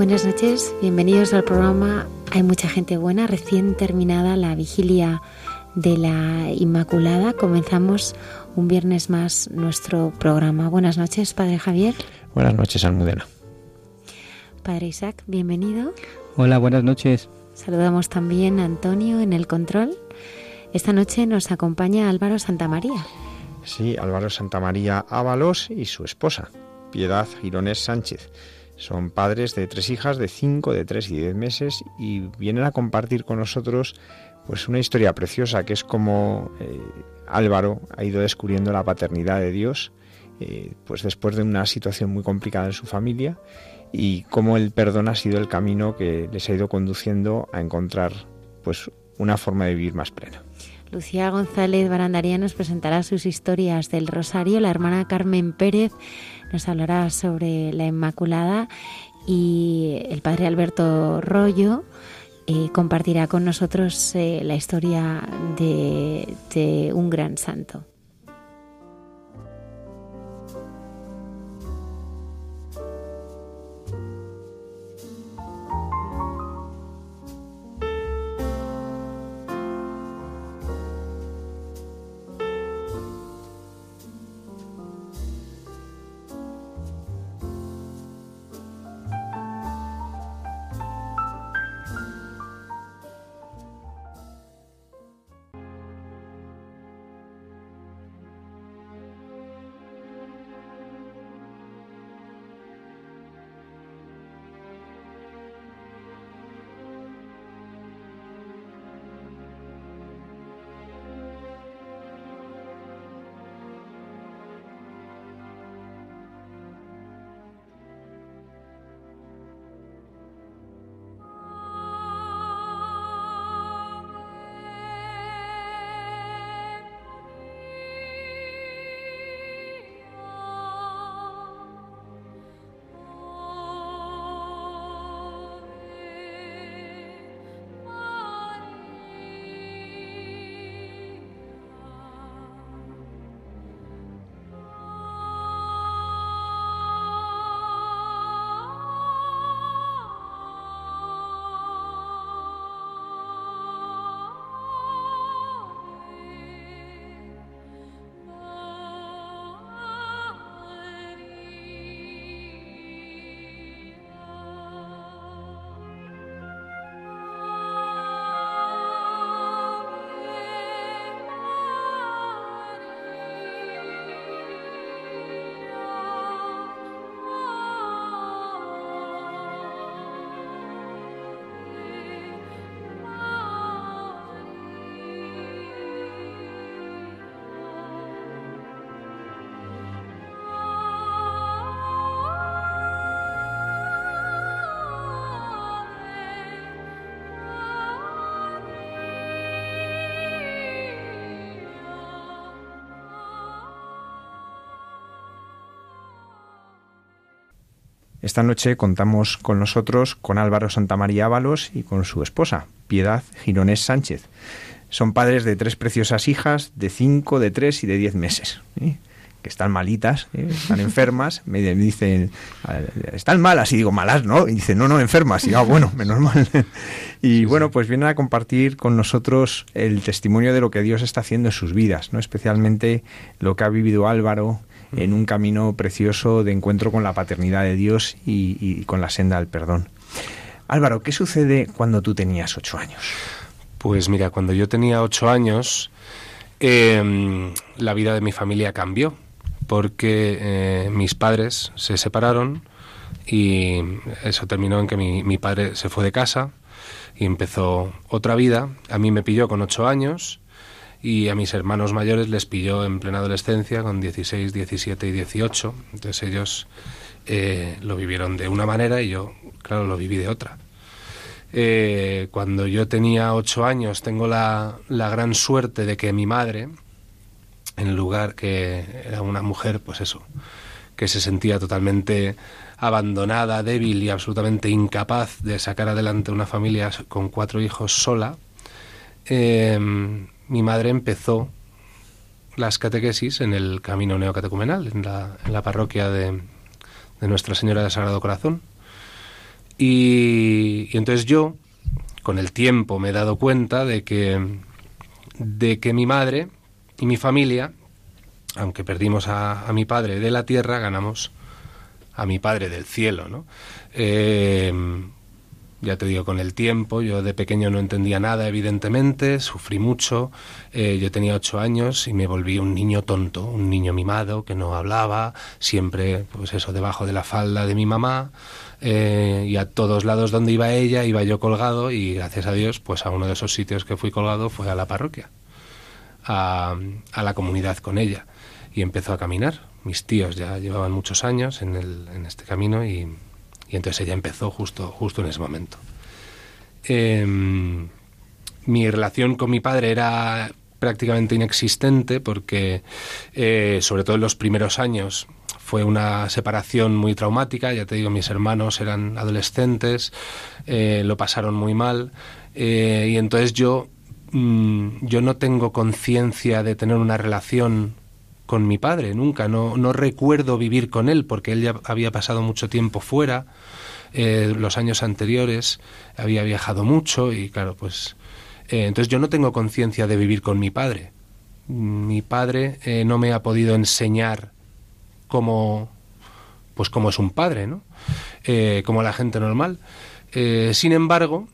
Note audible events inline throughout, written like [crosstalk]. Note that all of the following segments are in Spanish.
Buenas noches, bienvenidos al programa Hay mucha gente buena, recién terminada la vigilia de la Inmaculada. Comenzamos un viernes más nuestro programa. Buenas noches, Padre Javier. Buenas noches, Almudena. Padre Isaac, bienvenido. Hola, buenas noches. Saludamos también a Antonio en el control. Esta noche nos acompaña Álvaro Santamaría. Sí, Álvaro Santamaría Ábalos y su esposa, Piedad Girones Sánchez. Son padres de tres hijas de cinco, de tres y diez meses y vienen a compartir con nosotros pues una historia preciosa que es como eh, Álvaro ha ido descubriendo la paternidad de Dios eh, pues después de una situación muy complicada en su familia y cómo el perdón ha sido el camino que les ha ido conduciendo a encontrar pues una forma de vivir más plena. Lucía González Barandaría nos presentará sus historias del Rosario. La hermana Carmen Pérez nos hablará sobre la Inmaculada y el padre Alberto Rollo eh, compartirá con nosotros eh, la historia de un gran santo. Esta noche contamos con nosotros con Álvaro Santamaría Ábalos y con su esposa, Piedad Gironés Sánchez. Son padres de tres preciosas hijas de cinco, de tres y de diez meses. que están malitas, ¿eh? están enfermas, me dicen, están malas, y digo, malas, ¿no? Y dicen, no, no, enfermas, y ah, bueno, [laughs] menos mal. [laughs] y bueno, pues vienen a compartir con nosotros el testimonio de lo que Dios está haciendo en sus vidas, ¿no? Especialmente lo que ha vivido Álvaro en un camino precioso de encuentro con la paternidad de Dios y, con la senda del perdón. Álvaro, ¿qué sucede cuando tú tenías ocho años? Pues mira, cuando yo tenía ocho años, em, la vida de mi familia cambió porque eh, mis padres se separaron y eso terminó en que mi, padre se fue de casa y empezó otra vida. A mí me pilló con ocho años y a mis hermanos mayores les pilló en plena adolescencia con 16, 17 y 18. Entonces ellos eh, lo vivieron de una manera y yo, claro, lo viví de otra. Eh, cuando yo tenía ocho años tengo la, la gran suerte de que mi madre, en lugar que era una mujer, pues eso, que se sentía totalmente abandonada, débil y absolutamente incapaz de sacar adelante una familia con cuatro hijos sola, em, mi madre empezó las catequesis en el camino neocatecumenal, en la, en la parroquia de, Nuestra Señora del Sagrado Corazón. Y, y, entonces yo, con el tiempo, me he dado cuenta de que, de que mi madre y mi familia, aunque perdimos a, mi padre de la tierra, ganamos a mi padre del cielo, ¿no? Eh, ya te digo, con el tiempo, yo de pequeño no entendía nada, evidentemente, sufrí mucho, eh, yo tenía ocho años y me volví un niño tonto, un niño mimado que no hablaba, siempre, pues eso, debajo de la falda de mi mamá, eh, y a todos lados donde iba ella, iba yo colgado, y gracias a Dios, pues a uno de esos sitios que fui colgado fue a la parroquia a, la comunidad con ella y empezó a caminar. Mis tíos ya llevaban muchos años en, este camino y, y, entonces ella empezó justo, justo en ese momento. Em, mi relación con mi padre era prácticamente inexistente porque, eh, sobre todo en los primeros años, fue una separación muy traumática. Ya te digo, mis hermanos eran adolescentes, eh, lo pasaron muy mal. Eh, y entonces yo Mm, yo no tengo conciencia de tener una relación con mi padre, nunca, no, no recuerdo vivir con él porque él ya había pasado mucho tiempo fuera, eh, los años anteriores había viajado mucho y claro, pues eh, entonces yo no tengo conciencia de vivir con mi padre. Mi padre eh, no me ha podido enseñar cómo, pues cómo es un padre, ¿no? como la gente normal. sin embargo,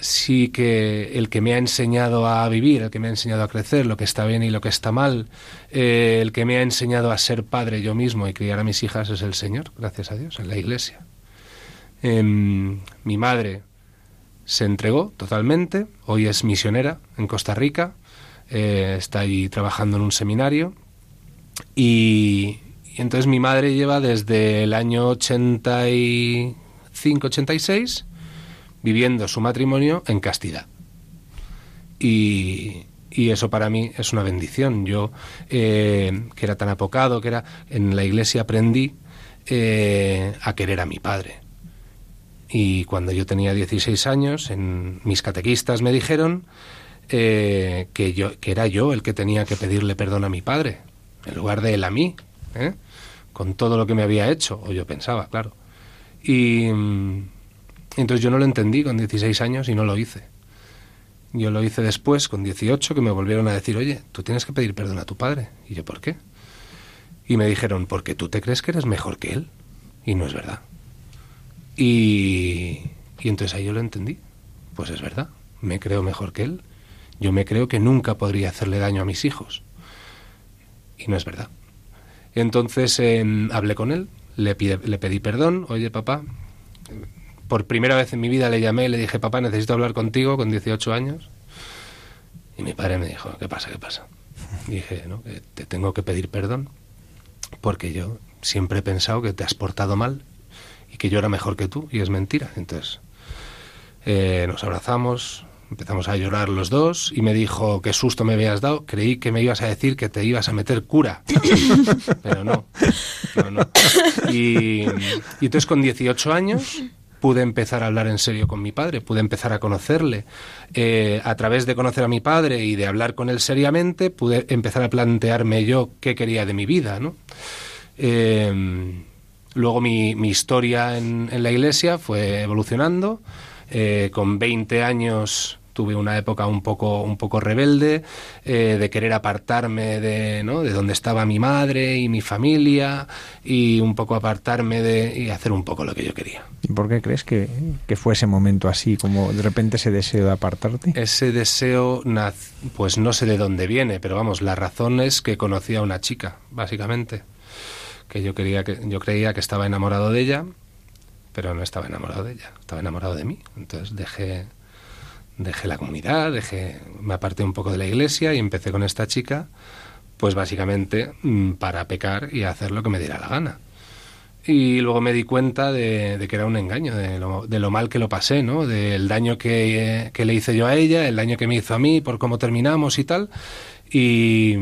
sí que el que me ha enseñado a vivir, el que me ha enseñado a crecer, lo que está bien y lo que está mal, eh, el que me ha enseñado a ser padre yo mismo y criar a mis hijas es el Señor, gracias a Dios, en la iglesia. Em, mi madre se entregó totalmente, hoy es misionera en Costa Rica, eh, está ahí trabajando en un seminario y, entonces mi madre lleva desde el año 85, 86 viviendo su matrimonio en castidad. Y, eso para mí es una bendición. Yo, eh, que era tan apocado, que era en la iglesia aprendí eh, a querer a mi padre. Y cuando yo tenía 16 años, en mis catequistas me dijeron eh, que, yo, que era yo el que tenía que pedirle perdón a mi padre, en lugar de él a mí, con todo lo que me había hecho, o yo pensaba, claro. Y, entonces yo no lo entendí con 16 años y no lo hice. Yo lo hice después, con 18, que me volvieron a decir, oye, tú tienes que pedir perdón a tu padre. Y yo, ¿por qué? Y me dijeron, porque tú te crees que eres mejor que él. Y no es verdad. Y, entonces ahí yo lo entendí. Pues es verdad, me creo mejor que él. Yo me creo que nunca podría hacerle daño a mis hijos. Y no es verdad. Entonces em, hablé con él, le, pedí perdón, oye papá, por primera vez en mi vida le llamé y le dije, papá, necesito hablar contigo con 18 años. Y mi padre me dijo, ¿qué pasa? ¿Qué pasa? dije, ¿no? Te tengo que pedir perdón porque yo siempre he pensado que te has portado mal y que yo era mejor que tú y es mentira. Entonces eh, nos abrazamos, empezamos a llorar los dos y me dijo, qué susto me habías dado, creí que me ibas a decir que te ibas a meter cura, [laughs] pero no, no, no. Y, y entonces con 18 años pude empezar a hablar en serio con mi padre, pude empezar a conocerle. Eh, a través de conocer a mi padre y de hablar con él seriamente, pude empezar a plantearme yo qué quería de mi vida, ¿no? Eh, luego mi, historia en, la iglesia fue evolucionando. Eh, con 20 años tuve una época un poco, un poco rebelde, eh, de querer apartarme de, ¿no? de donde estaba mi madre y mi familia, y un poco apartarme de, y hacer un poco lo que yo quería. ¿Y por qué crees que, que fue ese momento así, como de repente ese deseo de apartarte? Ese deseo, pues no sé de dónde viene, pero vamos, la razón es que conocí a una chica, básicamente, que yo, quería que, yo creía que estaba enamorado de ella, pero no estaba enamorado de ella, estaba enamorado de mí. Entonces dejé dejé la comunidad, dejé, me aparté un poco de la iglesia y empecé con esta chica, pues básicamente mm, para pecar y hacer lo que me diera la gana. Y luego me di cuenta de, que era un engaño, de lo, mal que lo pasé, ¿no? Del daño que, le hice yo a ella, el daño que me hizo a mí, por cómo terminamos y tal. Y,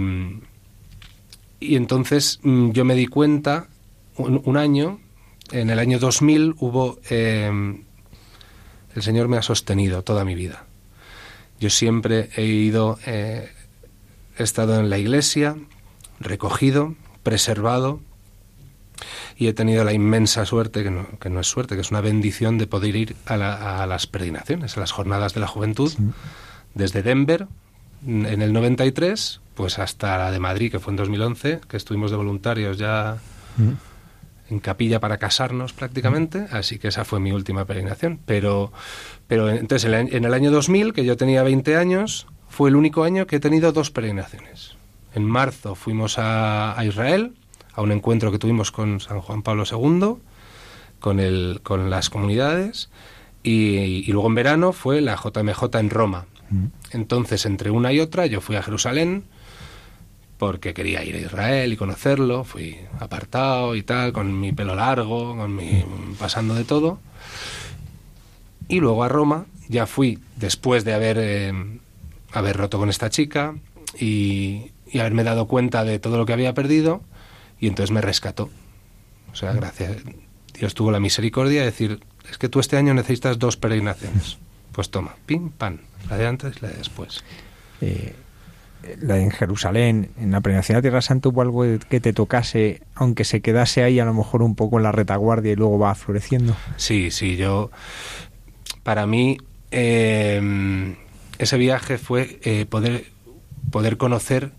y entonces mm, yo me di cuenta, un, año, en el año 2000 hubo eh, el Señor me ha sostenido toda mi vida. Yo siempre he ido, eh, he estado en la iglesia, recogido, preservado, y he tenido la inmensa suerte, que no, que no es suerte, que es una bendición de poder ir a, las peregrinaciones, a las jornadas de la juventud, desde Denver en el 93, pues hasta la de Madrid, que fue en 2011, que estuvimos de voluntarios ya en capilla para casarnos prácticamente, así que esa fue mi última peregrinación. Pero, pero entonces en el año 2000, que yo tenía 20 años, fue el único año que he tenido dos peregrinaciones. En marzo fuimos a, Israel, a un encuentro que tuvimos con San Juan Pablo II, con, el, con las comunidades, y, y luego en verano fue la JMJ en Roma. Mm. Entonces, entre una y otra, yo fui a Jerusalén, porque quería ir a Israel y conocerlo, fui apartado y tal, con mi pelo largo, con mi, pasando de todo. Y luego a Roma, ya fui después de haber, eh, haber roto con esta chica y, haberme dado cuenta de todo lo que había perdido, y entonces me rescató. O sea, gracias. Dios tuvo la misericordia de decir, es que tú este año necesitas dos peregrinaciones. Pues toma, pim, pan, la de antes y la de después. Eh, en Jerusalén, en la peregrinación a Tierra Santa, hubo algo que te tocase, aunque se quedase ahí a lo mejor un poco en la retaguardia y luego va floreciendo. Sí, sí, yo, para mí, em, ese viaje fue eh, poder, poder conocer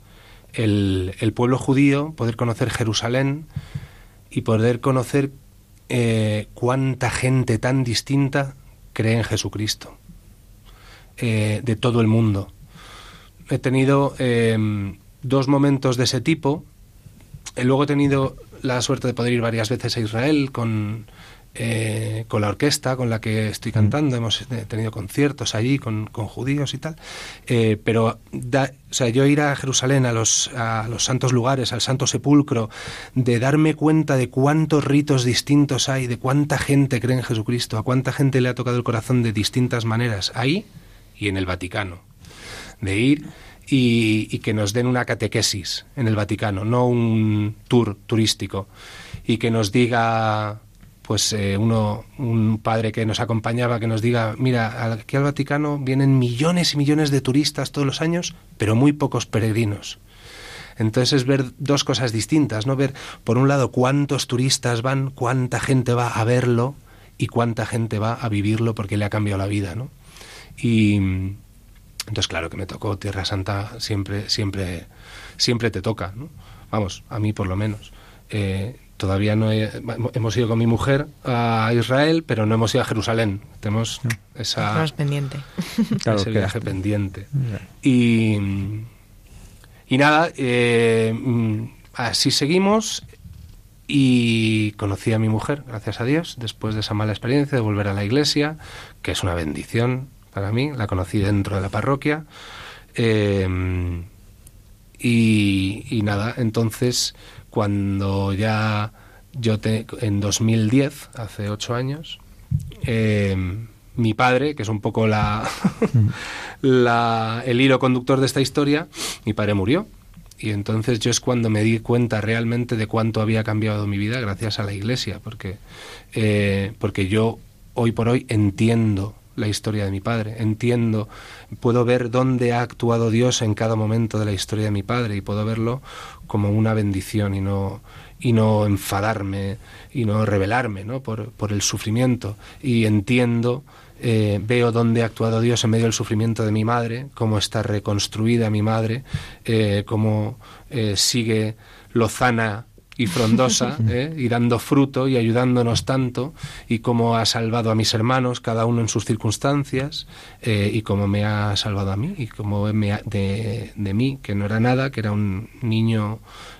el, el, pueblo judío, poder conocer Jerusalén y poder conocer eh, cuánta gente tan distinta cree en Jesucristo, eh, de todo el mundo he tenido em, dos momentos de ese tipo. Luego he tenido la suerte de poder ir varias veces a Israel con, eh, con la orquesta con la que estoy mm. cantando. Hemos eh, tenido conciertos allí con, judíos y tal. Eh, pero o sea, yo ir a Jerusalén, a los, a los santos lugares, al Santo Sepulcro, de darme cuenta de cuántos ritos distintos hay, de cuánta gente cree en Jesucristo, a cuánta gente le ha tocado el corazón de distintas maneras, ahí y en el Vaticano de ir y, que nos den una catequesis en el Vaticano, no un tour turístico, y que nos diga, pues eh, uno, un padre que nos acompañaba, que nos diga, mira, aquí al Vaticano vienen millones y millones de turistas todos los años, pero muy pocos peregrinos. Entonces es ver dos cosas distintas, ¿no? Ver, por un lado, cuántos turistas van, cuánta gente va a verlo y cuánta gente va a vivirlo porque le ha cambiado la vida, ¿no? Y, entonces, claro que me tocó Tierra Santa, siempre, siempre, siempre te toca, ¿no? Vamos, a mí por lo menos. Eh, todavía no hemos ido con mi mujer a Israel, pero no hemos ido a Jerusalén. Tenemos esa pendiente. ese viaje pendiente. Y, y nada, eh, así seguimos y conocí a mi mujer, gracias a Dios, después de esa mala experiencia de volver a la iglesia, que es una bendición para mí, la conocí dentro de la parroquia. Em, y, nada, entonces cuando ya yo te, en 2010, hace ocho años, em, mi padre, que es un poco la, [laughs] la, el hilo conductor de esta historia, mi padre murió. Y entonces yo es cuando me di cuenta realmente de cuánto había cambiado mi vida gracias a la iglesia, porque, eh, porque yo hoy por hoy entiendo la historia de mi padre, entiendo, puedo ver dónde ha actuado Dios en cada momento de la historia de mi padre y puedo verlo como una bendición y no y no enfadarme y no rebelarme ¿no? Por, por el sufrimiento y entiendo eh, veo dónde ha actuado Dios en medio del sufrimiento de mi madre, cómo está reconstruida mi madre, eh, cómo eh, sigue lozana y frondosa, [laughs] ¿eh? y dando fruto y ayudándonos tanto, y cómo ha salvado a mis hermanos, cada uno en sus circunstancias, eh, y cómo me ha salvado a mí, y cómo me de, de mí, que no era nada, que era un niño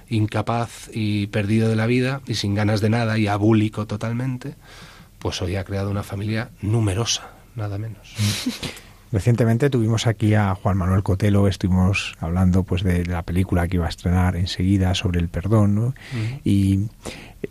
incapaz y perdido de la vida, y sin ganas de nada, y abúlico totalmente, pues hoy ha creado una familia numerosa, nada menos. [laughs] Recientemente tuvimos aquí a Juan Manuel Cotelo, estuvimos hablando pues de la película que iba a estrenar enseguida sobre el perdón, ¿no? Y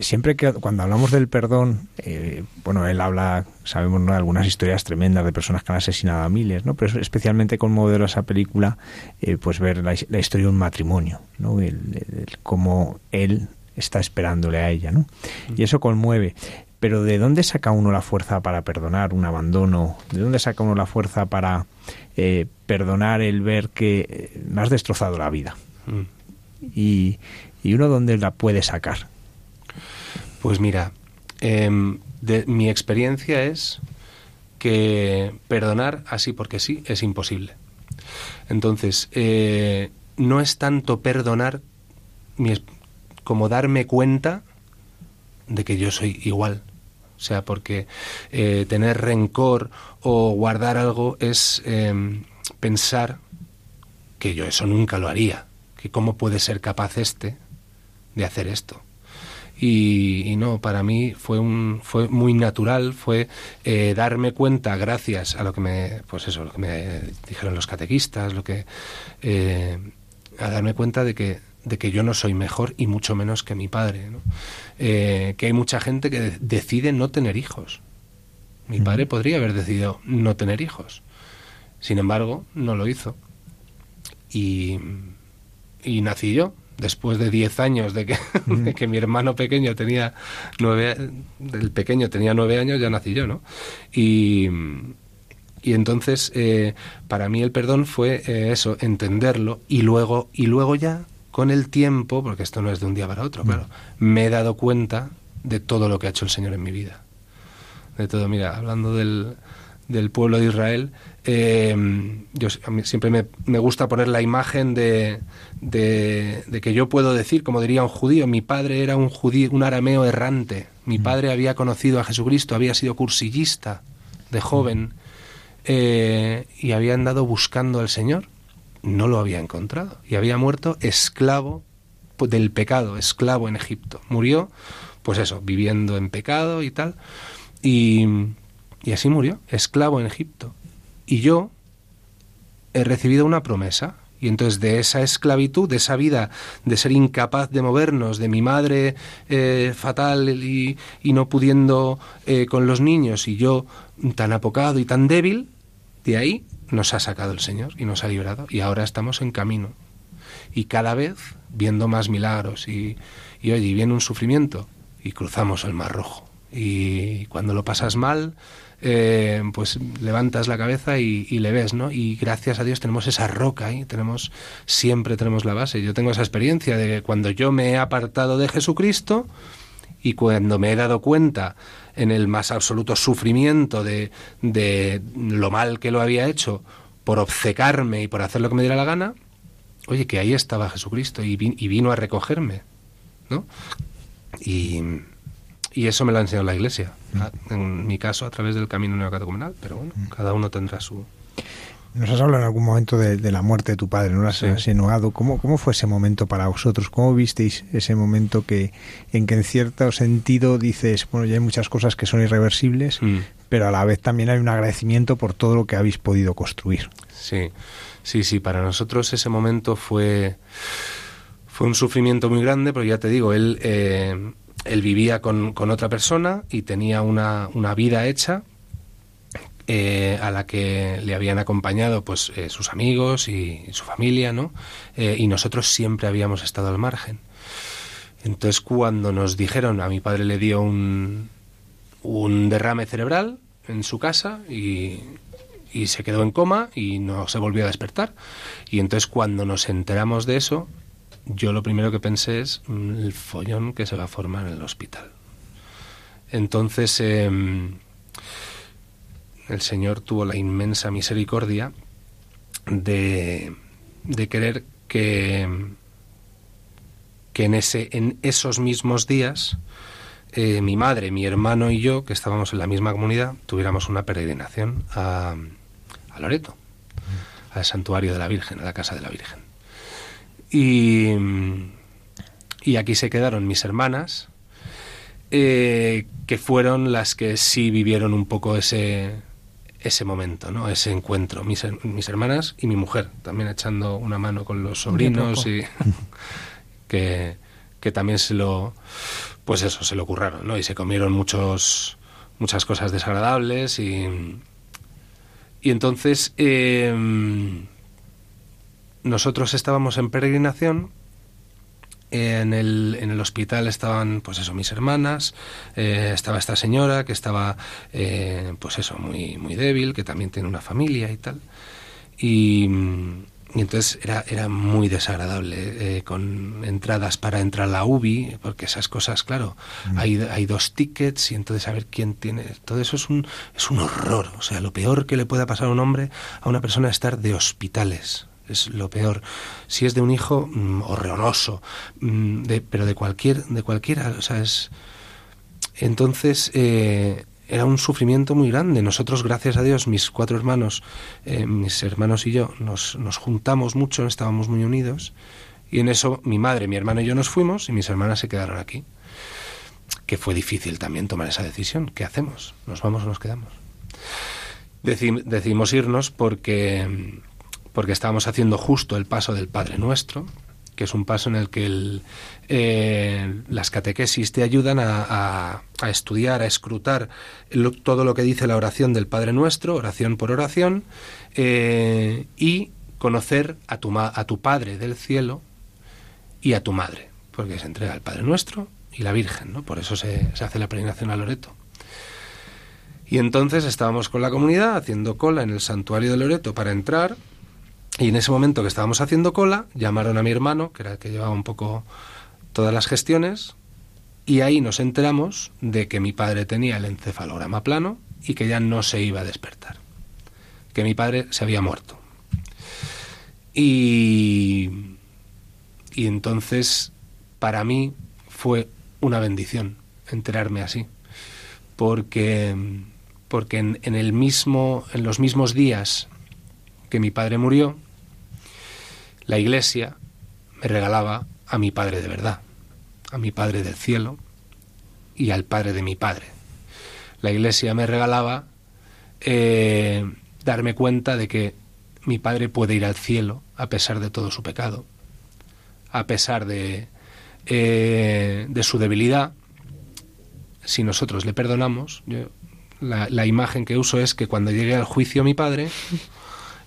siempre que cuando hablamos del perdón, eh, bueno, él habla, sabemos, ¿no? de algunas historias tremendas de personas que han asesinado a miles, ¿no? Pero especialmente conmovedora esa película, eh, pues ver la, la, historia de un matrimonio, ¿no? El, el, cómo él está esperándole a ella, ¿no? Y eso conmueve. Pero ¿de dónde saca uno la fuerza para perdonar un abandono? ¿De dónde saca uno la fuerza para eh, perdonar el ver que me has destrozado la vida? Mm. Y, y, uno dónde la puede sacar? Pues mira, eh, de, mi experiencia es que perdonar así porque sí es imposible. Entonces, eh, no es tanto perdonar como darme cuenta de que yo soy igual o sea, porque eh, tener rencor o guardar algo es eh, pensar que yo eso nunca lo haría, que cómo puede ser capaz este de hacer esto. Y, y, no, para mí fue un fue muy natural, fue eh, darme cuenta gracias a lo que me pues eso, lo que me dijeron los catequistas, lo que eh, a darme cuenta de que de que yo no soy mejor y mucho menos que mi padre. ¿no? Eh, que hay mucha gente que decide no tener hijos. Mi padre podría haber decidido no tener hijos. Sin embargo, no lo hizo. Y, y nací yo. Después de 10 años de que, [laughs] de que, mi hermano pequeño tenía nueve, el pequeño tenía nueve años, ya nací yo, ¿no? Y, y entonces, eh, para mí el perdón fue eh, eso, entenderlo y luego, y luego ya con el tiempo, porque esto no es de un día para otro, claro, me he dado cuenta de todo lo que ha hecho el Señor en mi vida. De todo, mira, hablando del, del pueblo de Israel, eh, yo a mí siempre me, me, gusta poner la imagen de, de, de, que yo puedo decir, como diría un judío, mi padre era un judío, un arameo errante, mi padre había conocido a Jesucristo, había sido cursillista de joven eh, y había andado buscando al Señor no lo había encontrado y había muerto esclavo del pecado, esclavo en Egipto. Murió, pues eso, viviendo en pecado y tal. Y, y así murió, esclavo en Egipto. Y yo he recibido una promesa. Y entonces de esa esclavitud, de esa vida, de ser incapaz de movernos, de mi madre eh, fatal y, y, no pudiendo eh, con los niños y yo tan apocado y tan débil, de ahí nos ha sacado el Señor y nos ha librado y ahora estamos en camino. Y cada vez viendo más milagros y, y oye, viene un sufrimiento y cruzamos el Mar Rojo. Y cuando lo pasas mal, eh, pues levantas la cabeza y, y, le ves, ¿no? Y gracias a Dios tenemos esa roca ahí, tenemos, siempre tenemos la base. Yo tengo esa experiencia de que cuando yo me he apartado de Jesucristo y cuando me he dado cuenta en el más absoluto sufrimiento de, de lo mal que lo había hecho por obcecarme y por hacer lo que me diera la gana, oye, que ahí estaba Jesucristo y, vi, y vino a recogerme, ¿no? Y, y, eso me lo ha enseñado la Iglesia, en mi caso a través del camino neocatecumenal, pero bueno, cada uno tendrá su, nos has hablado en algún momento de, de la muerte de tu padre, ¿no? Lo has sí. insinuado. ¿Cómo, ¿Cómo fue ese momento para vosotros? ¿Cómo visteis ese momento que, en que en cierto sentido dices, bueno, ya hay muchas cosas que son irreversibles, mm. pero a la vez también hay un agradecimiento por todo lo que habéis podido construir? Sí, sí, sí. Para nosotros ese momento fue, fue un sufrimiento muy grande, pero ya te digo, él, eh, él vivía con, con otra persona y tenía una, una vida hecha eh, a la que le habían acompañado pues eh, sus amigos y, su familia, ¿no? Eh, y nosotros siempre habíamos estado al margen. Entonces cuando nos dijeron, a mi padre le dio un, derrame cerebral en su casa y, y se quedó en coma y no se volvió a despertar. Y entonces cuando nos enteramos de eso, yo lo primero que pensé es mm, el follón que se va a formar en el hospital. Entonces em, el Señor tuvo la inmensa misericordia de, de querer que, que en, ese, en esos mismos días eh, mi madre, mi hermano y yo, que estábamos en la misma comunidad, tuviéramos una peregrinación a, a Loreto, al santuario de la Virgen, a la casa de la Virgen. Y, y aquí se quedaron mis hermanas, eh, que fueron las que sí vivieron un poco ese, ese momento, ¿no? ese encuentro. Mis, mis hermanas y mi mujer, también echando una mano con los sobrinos y [laughs] que, que también se lo, pues eso, se lo curraron, ¿no? Y se comieron muchos, muchas cosas desagradables y, y entonces em, nosotros estábamos en peregrinación. En el, en el hospital estaban, pues eso, mis hermanas, eh, estaba esta señora que estaba, eh, pues eso, muy, muy débil, que también tiene una familia y tal. Y, y entonces era, era muy desagradable, eh, con entradas para entrar a la UBI, porque esas cosas, claro, mm. hay, hay dos tickets y entonces a ver quién tiene. Todo eso es un, es un horror. O sea, lo peor que le pueda pasar a un hombre, a una persona, es estar de hospitales. Es lo peor. Si es de un hijo, mmm, horroroso, de, pero de cualquier, de cualquiera, o sea, es. Entonces, eh, era un sufrimiento muy grande. Nosotros, gracias a Dios, mis cuatro hermanos, eh, mis hermanos y yo, nos, nos, juntamos mucho, estábamos muy unidos. Y en eso mi madre, mi hermano y yo nos fuimos y mis hermanas se quedaron aquí. Que fue difícil también tomar esa decisión. ¿Qué hacemos? ¿Nos vamos o nos quedamos? Decim, decidimos irnos porque, porque estábamos haciendo justo el paso del Padre Nuestro, que es un paso en el que el, eh, las catequesis te ayudan a, estudiar, a escrutar todo lo que dice la oración del Padre Nuestro, oración por oración, eh, y conocer a tu, a tu Padre del cielo y a tu Madre, porque se entrega al Padre Nuestro y la Virgen, ¿no? Por eso se, se hace la peregrinación a Loreto. Y entonces estábamos con la comunidad haciendo cola en el santuario de Loreto para entrar y en ese momento que estábamos haciendo cola, llamaron a mi hermano, que era el que llevaba un poco todas las gestiones, y ahí nos enteramos de que mi padre tenía el encefalograma plano y que ya no se iba a despertar, que mi padre se había muerto. Y, y entonces, para mí, fue una bendición enterarme así, porque, porque en, en, el mismo, en los mismos días que mi padre murió, la iglesia me regalaba a mi padre de verdad, a mi padre del cielo y al padre de mi padre. La iglesia me regalaba eh, darme cuenta de que mi padre puede ir al cielo a pesar de todo su pecado, a pesar de, eh, de su debilidad. Si nosotros le perdonamos, yo, la, la imagen que uso es que cuando llegue al juicio mi padre,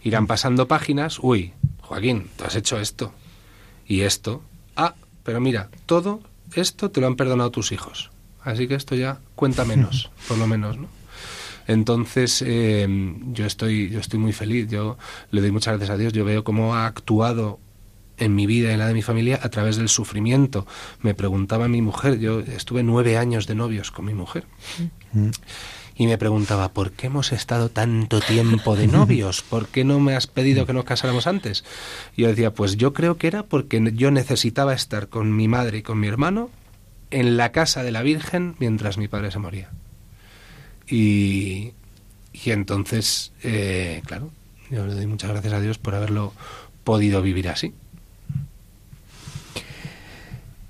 irán pasando páginas, uy, Joaquín, tú has hecho esto y esto. Ah, pero mira, todo esto te lo han perdonado tus hijos. Así que esto ya cuenta menos, [laughs] por lo menos, ¿no? Entonces, eh, yo estoy, yo estoy muy feliz. Yo le doy muchas gracias a Dios. Yo veo cómo ha actuado en mi vida y en la de mi familia a través del sufrimiento. Me preguntaba mi mujer, yo estuve nueve años de novios con mi mujer. Mm y me preguntaba, ¿por qué hemos estado tanto tiempo de novios? ¿Por qué no me has pedido que nos casáramos antes? Y yo decía, pues yo creo que era porque yo necesitaba estar con mi madre y con mi hermano en la casa de la Virgen mientras mi padre se moría. Y, y entonces, eh, claro, yo le doy muchas gracias a Dios por haberlo podido vivir así.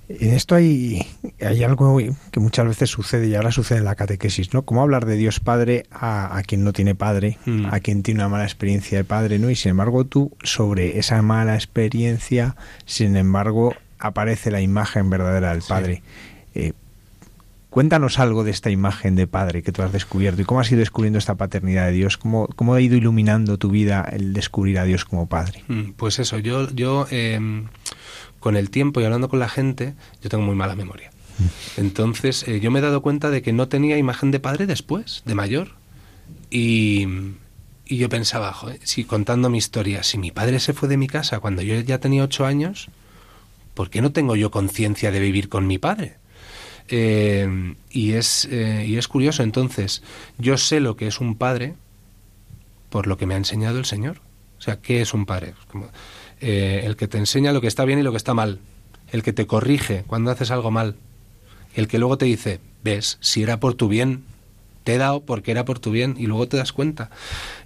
En esto hay, hay algo que muchas veces sucede y ahora sucede en la catequesis, ¿no? Cómo hablar de Dios Padre a, a quien no tiene padre, mm. a quien tiene una mala experiencia de padre, ¿no? Y sin embargo tú, sobre esa mala experiencia, sin embargo, aparece la imagen verdadera del Padre. Sí. Eh, cuéntanos algo de esta imagen de Padre que tú has descubierto y cómo has ido descubriendo esta paternidad de Dios, cómo, cómo ha ido iluminando tu vida el descubrir a Dios como Padre. Mm, pues eso, yo... yo eh con el tiempo y hablando con la gente, yo tengo muy mala memoria. Entonces, eh, yo me he dado cuenta de que no tenía imagen de padre después, de mayor. Y, y yo pensaba, joder, si contando mi historia, si mi padre se fue de mi casa cuando yo ya tenía ocho años, ¿por qué no tengo yo conciencia de vivir con mi padre? Eh, y, es, eh, y es curioso, entonces, yo sé lo que es un padre por lo que me ha enseñado el Señor. O sea, ¿qué es un padre? Como, eh, el que te enseña lo que está bien y lo que está mal, el que te corrige cuando haces algo mal, el que luego te dice, ves, si era por tu bien, te he dado porque era por tu bien y luego te das cuenta.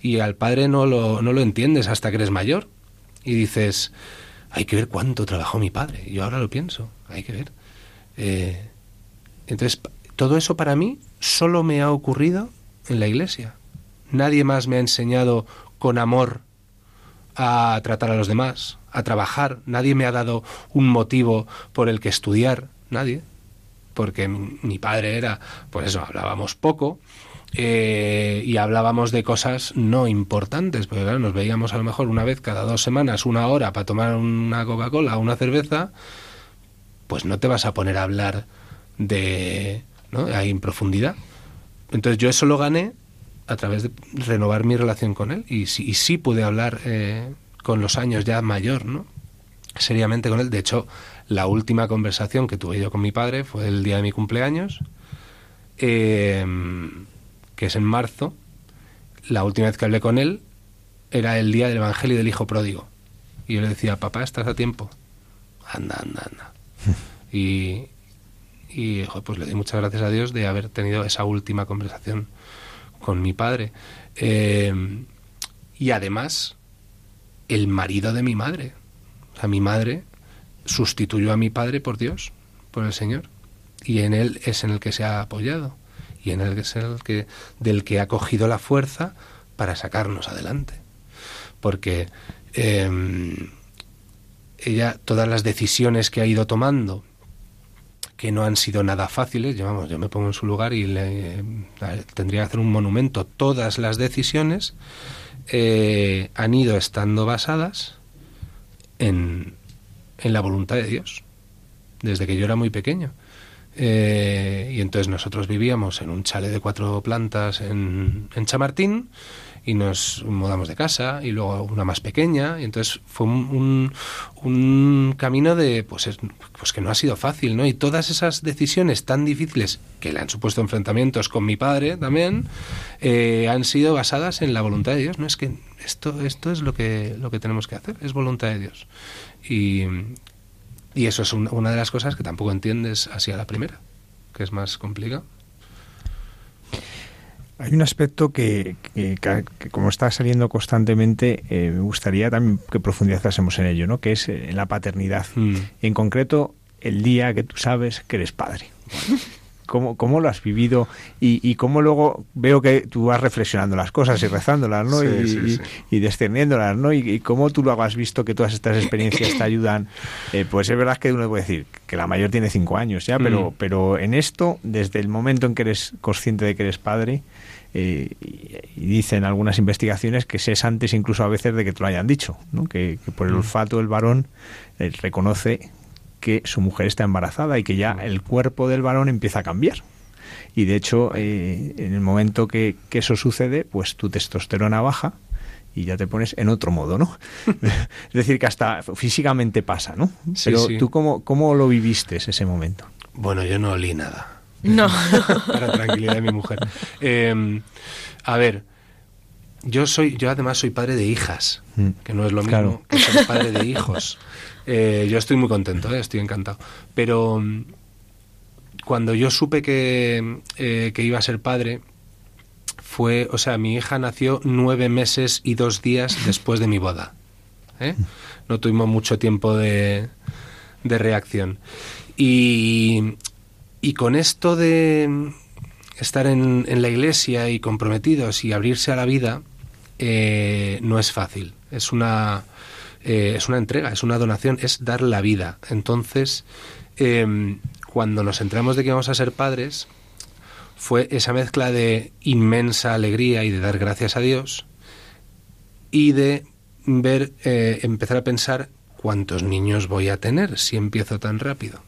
Y al padre no lo, no lo entiendes hasta que eres mayor y dices, hay que ver cuánto trabajó mi padre. Yo ahora lo pienso, hay que ver. Eh, entonces, todo eso para mí solo me ha ocurrido en la iglesia. Nadie más me ha enseñado con amor a tratar a los demás, a trabajar. Nadie me ha dado un motivo por el que estudiar. Nadie porque mi padre era, pues eso, hablábamos poco, eh, y hablábamos de cosas no importantes, porque claro, nos veíamos a lo mejor una vez cada dos semanas, una hora para tomar una Coca-Cola o una cerveza, pues no te vas a poner a hablar de, ¿no? Ahí en profundidad. Entonces yo eso lo gané a través de renovar mi relación con él y, y sí pude hablar eh, con los años ya mayor, ¿no? Seriamente con él. De hecho, la última conversación que tuve yo con mi padre fue el día de mi cumpleaños, em, que es en marzo. La última vez que hablé con él era el día del Evangelio del Hijo Pródigo. Y yo le decía, papá, estás a tiempo. Anda, anda, anda. [laughs] y, y pues le doy muchas gracias a Dios de haber tenido esa última conversación con mi padre. Em, y además, el marido de mi madre. O sea, mi madre sustituyó a mi padre por Dios, por el Señor. Y en él es en el que se ha apoyado. Y en él es el que, del que ha cogido la fuerza para sacarnos adelante. Porque em, ella, todas las decisiones que ha ido tomando, que no han sido nada fáciles, yo, yo me pongo en su lugar y le, tendría que hacer un monumento. Todas las decisiones eh, han ido estando basadas en, en la voluntad de Dios, desde que yo era muy pequeño. Eh, y entonces nosotros vivíamos en un chale de cuatro plantas en, en, Chamartín y nos mudamos de casa y luego una más pequeña y entonces fue un, un, camino de pues, pues que no ha sido fácil no y todas esas decisiones tan difíciles que le han supuesto enfrentamientos con mi padre también eh, han sido basadas en la voluntad de Dios no es que esto esto es lo que lo que tenemos que hacer es voluntad de Dios. Y, eso es una de las cosas que tampoco entiendes así a la primera, que es más complicado. Hay un aspecto que, como está saliendo constantemente, eh, me gustaría también que profundizásemos en ello, ¿no? que es en la paternidad. Mm. En concreto, el día que tú sabes que eres padre [laughs] cómo, cómo lo has vivido y, y, cómo luego veo que tú vas reflexionando las cosas y rezándolas, ¿no? y, y, descendiéndolas, ¿no? Y, cómo tú lo has visto que todas estas experiencias te ayudan. [laughs] Eh, pues es verdad que uno puede decir que la mayor tiene cinco años ya, pero, mm. pero en esto, desde el momento en que eres consciente de que eres padre, eh, y dicen algunas investigaciones que se es antes incluso a veces de que te lo hayan dicho, ¿no? que, por el mm. olfato el varón eh, reconoce que su mujer está embarazada y que ya el cuerpo del varón empieza a cambiar. Y de hecho, eh, en el momento que, eso sucede, pues tu testosterona baja y ya te pones en otro modo, ¿no? [laughs] es decir, que hasta físicamente pasa, ¿no? Pero tú, cómo, ¿cómo lo viviste ese momento? Bueno, yo no olí nada. No. [laughs] Para tranquilidad de mi mujer. Em, a ver, yo soy, yo además soy padre de hijas, mm. que no es lo mismo que ser padre de hijos. Eh, yo estoy muy contento, eh, estoy encantado. Pero mm, cuando yo supe que, eh, que, iba a ser padre, fue, o sea, mi hija nació nueve meses y dos días después de mi boda. No tuvimos mucho tiempo de, de reacción. Y, y, con esto de estar en, la iglesia y comprometidos y abrirse a la vida, no es fácil. Es una eh, es una entrega, es una donación, es dar la vida. Entonces, em, cuando nos entramos de que vamos a ser padres, fue esa mezcla de inmensa alegría y de dar gracias a Dios y de ver, eh, empezar a pensar cuántos niños voy a tener si empiezo tan rápido.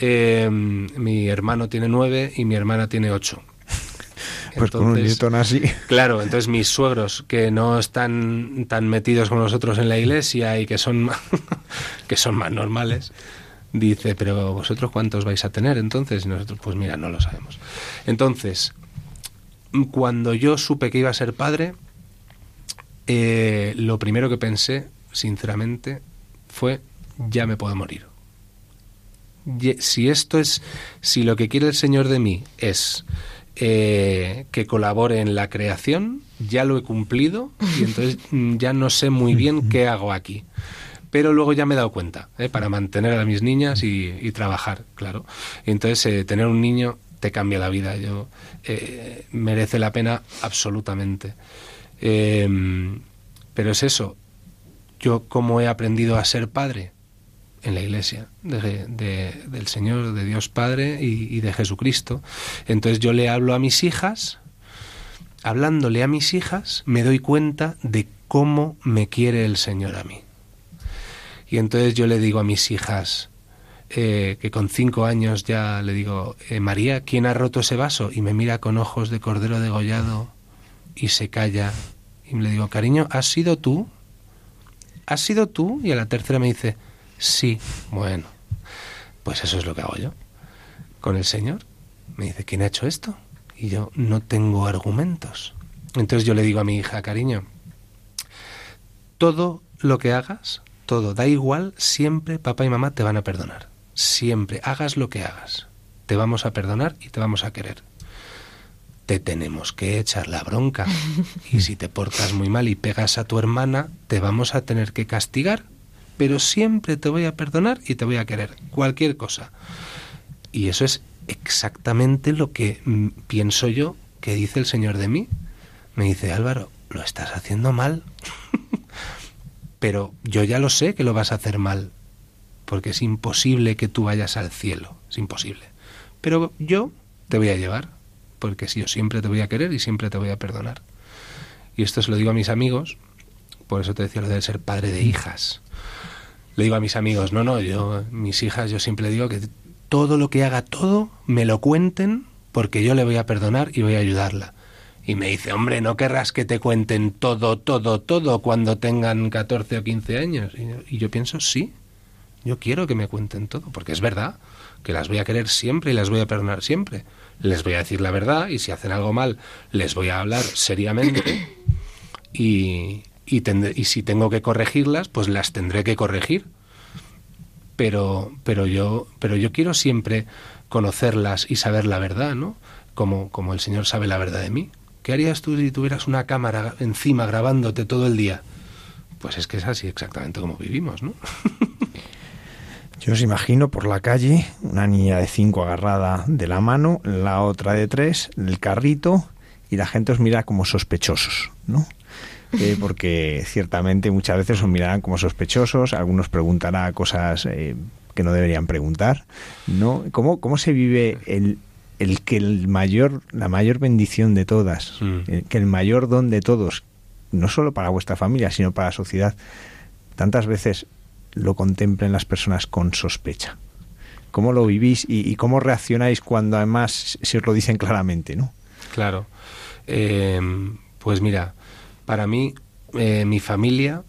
Em, mi hermano tiene nueve y mi hermana tiene ocho. [laughs] Pues con un Newton así. Claro, entonces mis suegros que no están tan metidos con nosotros en la iglesia y que son, [laughs] que son más normales, dice, pero vosotros cuántos vais a tener entonces? Y nosotros, pues mira, no lo sabemos. Entonces, cuando yo supe que iba a ser padre, eh, lo primero que pensé, sinceramente, fue, ya me puedo morir. Si esto es, si lo que quiere el Señor de mí es eh, que colabore en la creación, ya lo he cumplido y entonces [laughs] mm, ya no sé muy bien qué hago aquí. Pero luego ya me he dado cuenta, ¿eh? para mantener a mis niñas y, trabajar, claro. Y entonces eh, tener un niño te cambia la vida. Yo merece la pena absolutamente. Em, pero es eso. Yo cómo he aprendido a ser padre en la iglesia del Señor, de Dios Padre y, de Jesucristo. Entonces yo le hablo a mis hijas, hablándole a mis hijas, me doy cuenta de cómo me quiere el Señor a mí. Y entonces yo le digo a mis hijas, eh, que con cinco años ya le digo, eh, María, ¿quién ha roto ese vaso? Y me mira con ojos de cordero degollado y se calla. Y le digo, cariño, ¿has sido tú? ¿Has sido tú? Y a la tercera me dice, Sí, bueno, pues eso es lo que hago yo. Con el Señor me dice, ¿quién ha hecho esto? Y yo no tengo argumentos. Entonces yo le digo a mi hija, cariño, todo lo que hagas, todo, da igual, siempre papá y mamá te van a perdonar. Siempre, hagas lo que hagas. Te vamos a perdonar y te vamos a querer. Te tenemos que echar la bronca. [laughs] Y si te portas muy mal y pegas a tu hermana, te vamos a tener que castigar pero siempre te voy a perdonar y te voy a querer, cualquier cosa. Y eso es exactamente lo que mm, pienso yo que dice el Señor de mí. Me dice, Álvaro, lo estás haciendo mal. [laughs] pero yo ya lo sé que lo vas a hacer mal, porque es imposible que tú vayas al cielo, es imposible. Pero yo te voy a llevar, porque si yo siempre te voy a querer y siempre te voy a perdonar. Y esto se lo digo a mis amigos, por eso te decía lo de ser padre de hijas le digo a mis amigos, no, no, yo, mis hijas, yo siempre digo que todo lo que haga, todo, me lo cuenten porque yo le voy a perdonar y voy a ayudarla. Y me dice, hombre, ¿no querrás que te cuenten todo, todo, todo cuando tengan 14 o 15 años? Y yo, pienso, sí, yo quiero que me cuenten todo, porque es verdad que las voy a querer siempre y las voy a perdonar siempre. Les voy a decir la verdad y si hacen algo mal, les voy a hablar seriamente y, y, si tengo que corregirlas, pues las tendré que corregir. Pero, pero, yo, pero yo quiero siempre conocerlas y saber la verdad, ¿no? Como, como el Señor sabe la verdad de mí. ¿Qué harías tú si tuvieras una cámara encima grabándote todo el día? Pues es que es así exactamente como vivimos, ¿no? [laughs] Yo os imagino por la calle una niña de cinco agarrada de la mano, la otra de tres, el carrito, y la gente os mira como sospechosos, ¿no? Eh, porque ciertamente muchas veces os mirarán como sospechosos, algunos preguntarán cosas eh, que no deberían preguntar, ¿no? ¿Cómo, cómo se vive el, el que el mayor, la mayor bendición de todas, mm. eh, que el mayor don de todos, no solo para vuestra familia, sino para la sociedad, tantas veces lo contemplen las personas con sospecha? ¿Cómo lo vivís y, cómo reaccionáis cuando además se os lo dicen claramente, no? Claro. pues mira, para mí, eh, mi familia,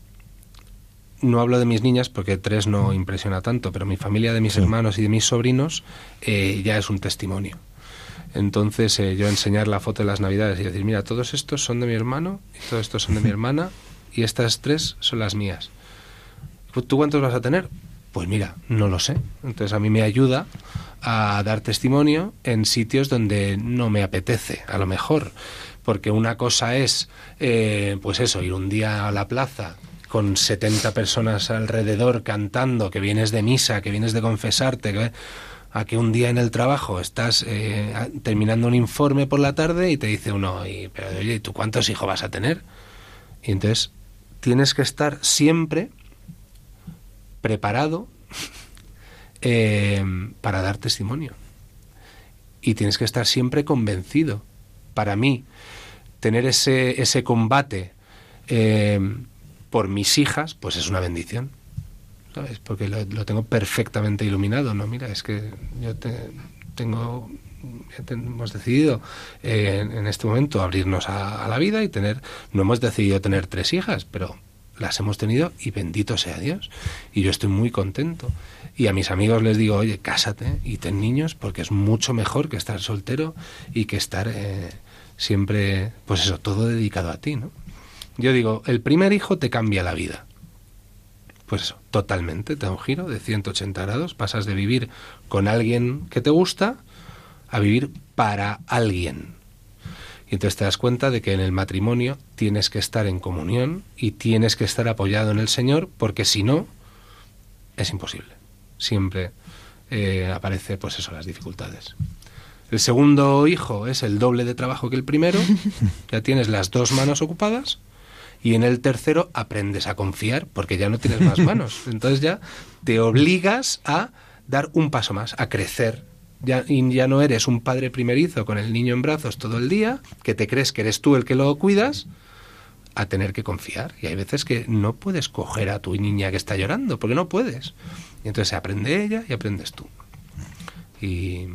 no hablo de mis niñas porque tres no impresiona tanto, pero mi familia de mis hermanos y de mis sobrinos eh, ya es un testimonio. Entonces eh, yo enseñar la foto de las navidades y decir, mira, todos estos son de mi hermano, y todos estos son de mi hermana, y estas tres son las mías. ¿Tú cuántos vas a tener? Pues mira, no lo sé. Entonces a mí me ayuda a dar testimonio en sitios donde no me apetece, a lo mejor porque una cosa es, eh, pues eso, ir un día a la plaza con 70 personas alrededor cantando, que vienes de misa, que vienes de confesarte, a que un día en el trabajo estás eh, terminando un informe por la tarde y te dice uno, y, pero oye, ¿y tú cuántos hijos vas a tener? Y entonces tienes que estar siempre preparado [laughs] eh, para dar testimonio. Y tienes que estar siempre convencido. Para mí, tener ese, ese combate eh, por mis hijas, pues es una bendición. ¿Sabes? Porque lo, tengo perfectamente iluminado, ¿no? Mira, es que yo tengo hemos decidido eh, en este momento abrirnos a, la vida y tener, no hemos decidido tener tres hijas, pero las hemos tenido y bendito sea Dios. Y yo estoy muy contento. Y a mis amigos les digo, oye, cásate y ten niños porque es mucho mejor que estar soltero y que estar eh, siempre, pues eso, todo dedicado a ti, ¿no? Yo digo, el primer hijo te cambia la vida. Pues eso, totalmente, te da un giro de 180 grados, pasas de vivir con alguien que te gusta a vivir para alguien. Y entonces te das cuenta de que en el matrimonio tienes que estar en comunión y tienes que estar apoyado en el Señor, porque si no, es imposible. Siempre eh, aparece, pues eso, las dificultades. El segundo hijo es el doble de trabajo que el primero, [laughs] ya tienes las dos manos ocupadas, y en el tercero aprendes a confiar porque ya no tienes más manos. [laughs] Entonces ya te obligas a dar un paso más, a crecer. Ya, y ya no eres un padre primerizo con el niño en brazos todo el día, que te crees que eres tú el que lo cuidas, a tener que confiar. Y hay veces que no puedes coger a tu niña que está llorando, porque no puedes. Y entonces se aprende ella y aprendes tú. Y,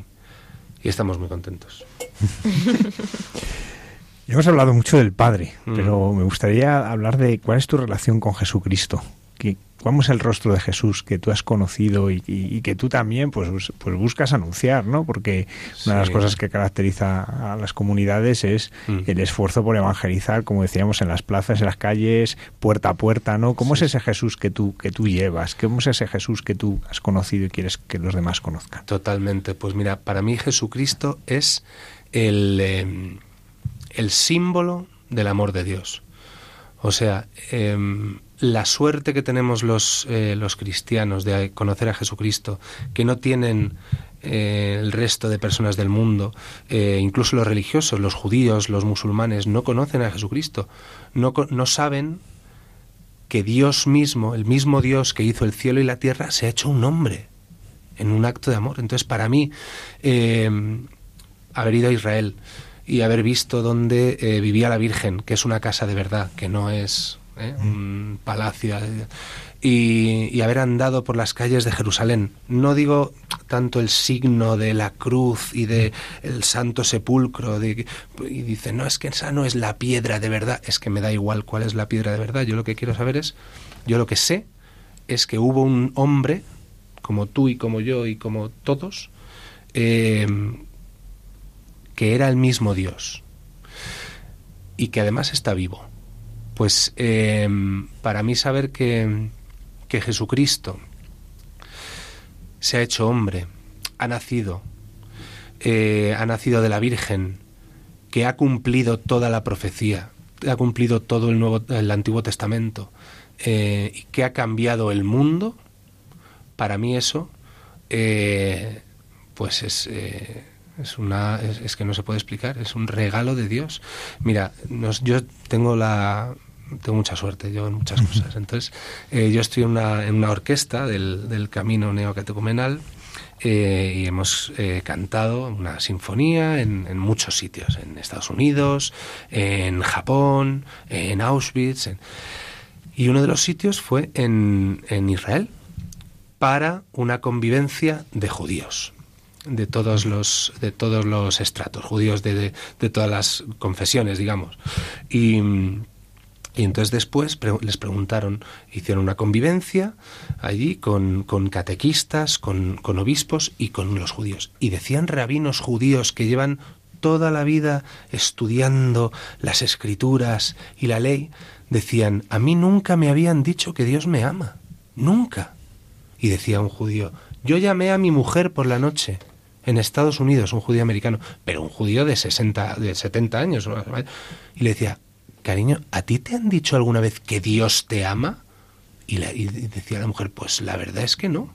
y estamos muy contentos. [laughs] Hemos hablado mucho del Padre, mm. pero me gustaría hablar de cuál es tu relación con Jesucristo. ¿Cómo es el rostro de Jesús que tú has conocido y, que tú también pues, pues buscas anunciar? ¿no? Porque una de las cosas que caracteriza a las comunidades es mm. el esfuerzo por evangelizar, como decíamos, en las plazas, en las calles, puerta a puerta. ¿no? ¿Cómo es ese Jesús que tú, que tú llevas? ¿Cómo es ese Jesús que tú has conocido y quieres que los demás conozcan? Totalmente. Pues mira, para mí Jesucristo es el... Em, el símbolo del amor de Dios. O sea, em, la suerte que tenemos los, eh, los cristianos de conocer a Jesucristo, que no tienen eh, el resto de personas del mundo, eh, incluso los religiosos, los judíos, los musulmanes, no conocen a Jesucristo, no, no saben que Dios mismo, el mismo Dios que hizo el cielo y la tierra, se ha hecho un hombre en un acto de amor. Entonces, para mí, em, haber ido a Israel, y haber visto dónde vivía la Virgen, que es una casa de verdad, que no es ¿eh? un palacio, y, haber andado por las calles de Jerusalén. No digo tanto el signo de la cruz y de el santo sepulcro, y dice, no, es que esa no es la piedra de verdad, es que me da igual cuál es la piedra de verdad, yo lo que quiero saber es, yo lo que sé es que hubo un hombre, como tú y como yo y como todos, eh, que era el mismo Dios y que además está vivo. Pues eh, para mí saber que, que Jesucristo se ha hecho hombre, ha nacido, eh, ha nacido de la Virgen, que ha cumplido toda la profecía, ha cumplido todo el, Nuevo, el Antiguo Testamento, eh, y que ha cambiado el mundo, para mí eso, pues es es una es, que no se puede explicar es un regalo de Dios. Mira yo tengo la tengo mucha suerte yo en muchas [laughs] cosas. Entonces eh, yo estoy en una, en una orquesta del, del camino neocatecumenal eh, y hemos eh, cantado una sinfonía en, en, muchos sitios en Estados Unidos en Japón en Auschwitz y uno de los sitios fue en, en Israel para una convivencia de judíos de todos los de todos los estratos judíos de, de, todas las confesiones digamos. Y, y entonces después les preguntaron hicieron una convivencia allí con, con catequistas con, con obispos y con los judíos. Y decían rabinos judíos que llevan toda la vida estudiando las escrituras y la ley decían a mí nunca me habían dicho que Dios me ama nunca y decía un judío yo llamé a mi mujer por la noche en Estados Unidos, un judío americano, pero un judío de 60, de 70 años. Y le decía, cariño, ¿a ti te han dicho alguna vez que Dios te ama? Y, decía la mujer, pues la verdad es que no.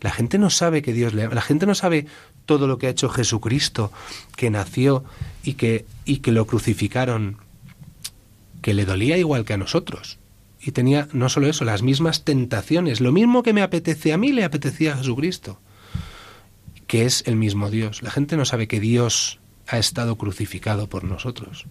La gente no sabe que Dios le ama. La gente no sabe todo lo que ha hecho Jesucristo, que nació y que, y que lo crucificaron, que le dolía igual que a nosotros. Y tenía no solo eso, las mismas tentaciones. Lo mismo que me apetece a mí, le apetecía a Jesucristo que es el mismo Dios. La gente no sabe que Dios ha estado crucificado por nosotros.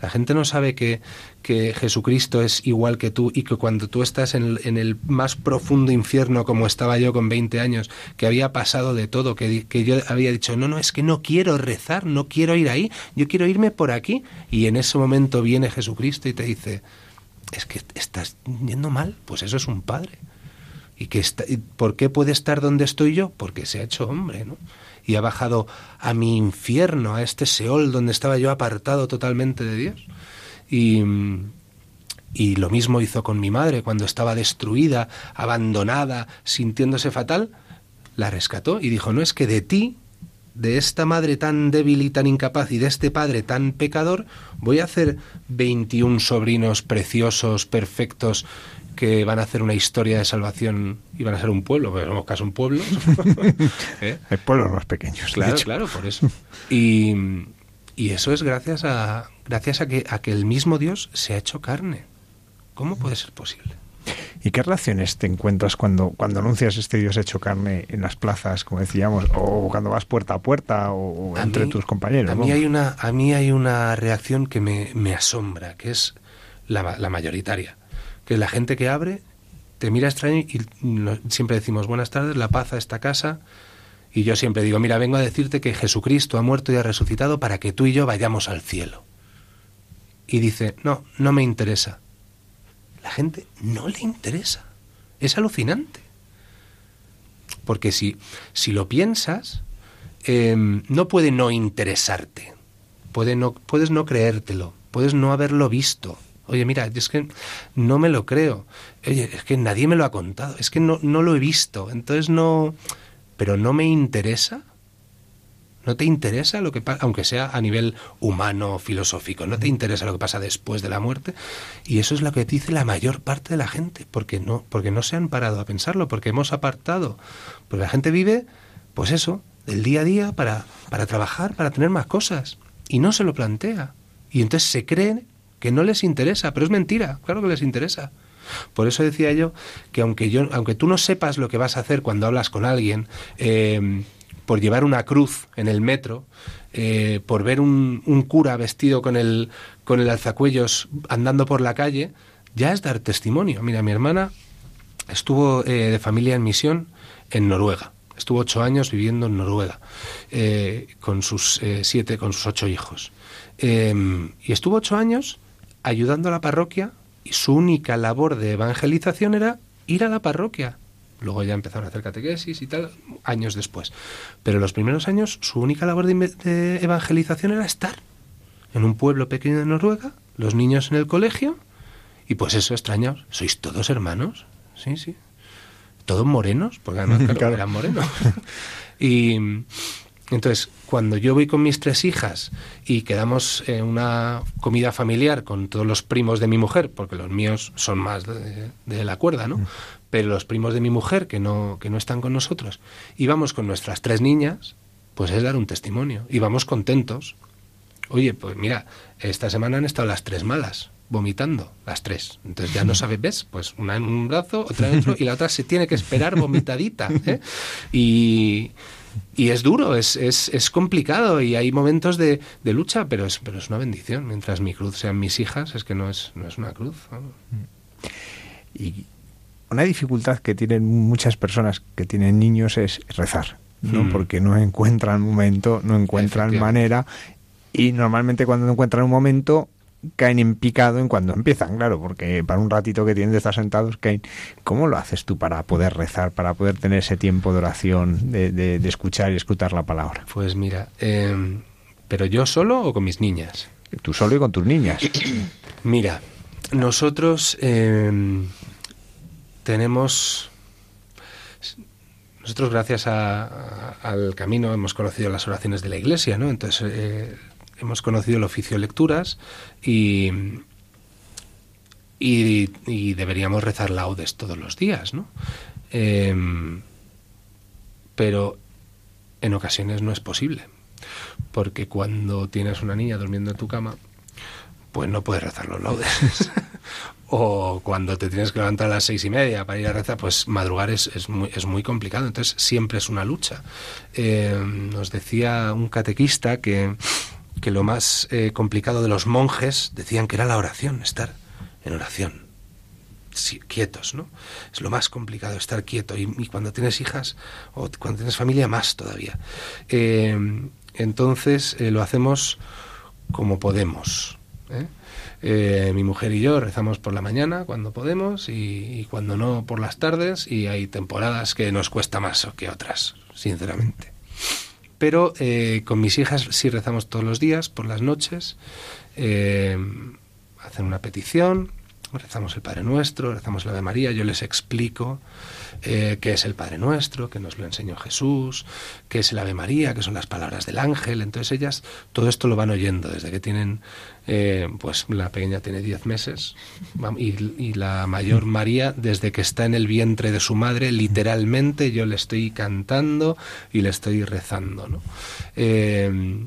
La gente no sabe que, que Jesucristo es igual que tú y que cuando tú estás en el, más profundo infierno como estaba yo con 20 años, que había pasado de todo, que, que yo había dicho, no, no, es que no quiero rezar, no quiero ir ahí, yo quiero irme por aquí. Y en ese momento viene Jesucristo y te dice, es que estás yendo mal, pues eso es un padre. ¿Y que está, por qué puede estar donde estoy yo? Porque se ha hecho hombre, ¿no? Y ha bajado a mi infierno, a este Seol donde estaba yo apartado totalmente de Dios. Y, y lo mismo hizo con mi madre cuando estaba destruida, abandonada, sintiéndose fatal, la rescató y dijo, no es que de ti, de esta madre tan débil y tan incapaz y de este padre tan pecador, voy a hacer 21 sobrinos preciosos, perfectos, que van a hacer una historia de salvación y van a ser un pueblo, porque somos casi un pueblo. [laughs] ¿Eh? Hay pueblos más pequeños. Claro, claro, por eso. Y, y, eso es gracias a gracias a que, a que el mismo Dios se ha hecho carne. ¿Cómo puede ser posible? ¿Y qué relaciones te encuentras cuando, cuando anuncias este Dios hecho carne en las plazas, como decíamos, o cuando vas puerta a puerta o, entre tus compañeros? A mí, hay una, a mí hay una reacción que me, me asombra, que es la, la, mayoritaria, que la gente que abre te mira extraño y siempre decimos buenas tardes, la paz a esta casa. Y yo siempre digo, mira, vengo a decirte que Jesucristo ha muerto y ha resucitado para que tú y yo vayamos al cielo. Y dice, no, no me interesa la gente no le interesa. Es alucinante. Porque si, si lo piensas, em, no puede no interesarte. Puede no, puedes no creértelo. Puedes no haberlo visto. Oye, mira, es que no me lo creo. Oye, es que nadie me lo ha contado. Es que no, no lo he visto. Entonces no... Pero no me interesa. ¿No te interesa lo que pasa, aunque sea a nivel humano, filosófico, no te interesa lo que pasa después de la muerte? Y eso es lo que dice la mayor parte de la gente, porque no, porque no se han parado a pensarlo, porque hemos apartado. Porque la gente vive, pues eso, del día a día para, para trabajar, para tener más cosas. Y no se lo plantea. Y entonces se cree que no les interesa, pero es mentira, claro que les interesa. Por eso decía yo que aunque yo, aunque tú no sepas lo que vas a hacer cuando hablas con alguien, eh, por llevar una cruz en el metro, eh, por ver un, cura vestido con el, con el alzacuellos andando por la calle, ya es dar testimonio. Mira, mi hermana estuvo eh, de familia en misión en Noruega. Estuvo ocho años viviendo en Noruega eh, con sus siete, con sus ocho hijos. Y estuvo ocho años ayudando a la parroquia y su única labor de evangelización era ir a la parroquia Luego ya empezaron a hacer catequesis y tal, años después. Pero en los primeros años su única labor de, evangelización era estar en un pueblo pequeño de Noruega, los niños en el colegio, y pues eso, extrañaos, ¿sois todos hermanos? Sí, sí. Todos morenos, porque además [laughs] claro, eran morenos. [laughs] y entonces, cuando yo voy con mis tres hijas y quedamos en una comida familiar con todos los primos de mi mujer, porque los míos son más de, de la cuerda, ¿no? pero los primos de mi mujer que no, que no están con nosotros, y vamos con nuestras tres niñas, pues es dar un testimonio, y vamos contentos. Oye, pues mira, esta semana han estado las tres malas, vomitando, las tres. Entonces ya no sabes, ¿ves? Pues una en un brazo, otra en otro, y la otra se tiene que esperar vomitadita. ¿eh? [laughs] Y, y es duro, es, es, es, complicado y hay momentos de, de, lucha, pero es, pero es una bendición. Mientras mi cruz sean mis hijas, es que no es, no es una cruz. Y una dificultad que tienen muchas personas que tienen niños es rezar, ¿no? Hmm. Porque no encuentran momento, no encuentran manera y normalmente cuando no encuentran un momento caen en picado en cuando empiezan, claro, porque para un ratito que tienen de estar sentados caen. ¿Cómo lo haces tú para poder rezar, para poder tener ese tiempo de oración, de, de, escuchar y escuchar la palabra? Pues mira, eh, ¿pero yo solo o con mis niñas? Tú solo y con tus niñas. [clears throat] mira, nosotros eh, tenemos nosotros gracias al camino hemos conocido las oraciones de la iglesia, ¿no? Entonces eh, hemos conocido el oficio de lecturas y, y, deberíamos rezar laudes todos los días, ¿no? Em, pero en ocasiones no es posible, porque cuando tienes una niña durmiendo en tu cama, pues no puedes rezar los laudes. [laughs] o cuando te tienes que levantar a las seis y media para ir a rezar, pues madrugar es, es, muy, es muy complicado, entonces siempre es una lucha. Eh, nos decía un catequista que que lo más eh, complicado de los monjes decían que era la oración, estar en oración, quietos, ¿no? Es lo más complicado, estar quieto. Y, cuando tienes hijas o cuando tienes familia, más todavía. Eh, entonces eh, lo hacemos como podemos. mi mujer y yo rezamos por la mañana cuando podemos y, y, cuando no por las tardes y hay temporadas que nos cuesta más que otras, sinceramente. Pero eh, con mis hijas sí rezamos todos los días, por las noches. Eh, hacen una petición, rezamos el Padre Nuestro, rezamos la Ave María, yo les explico eh, qué es el Padre Nuestro, que nos lo enseñó Jesús, qué es el Ave María, que son las palabras del ángel. Entonces ellas todo esto lo van oyendo desde que tienen, eh, pues la pequeña tiene 10 meses y, la mayor María desde que está en el vientre de su madre, literalmente yo le estoy cantando y le estoy rezando. ¿no? Eh,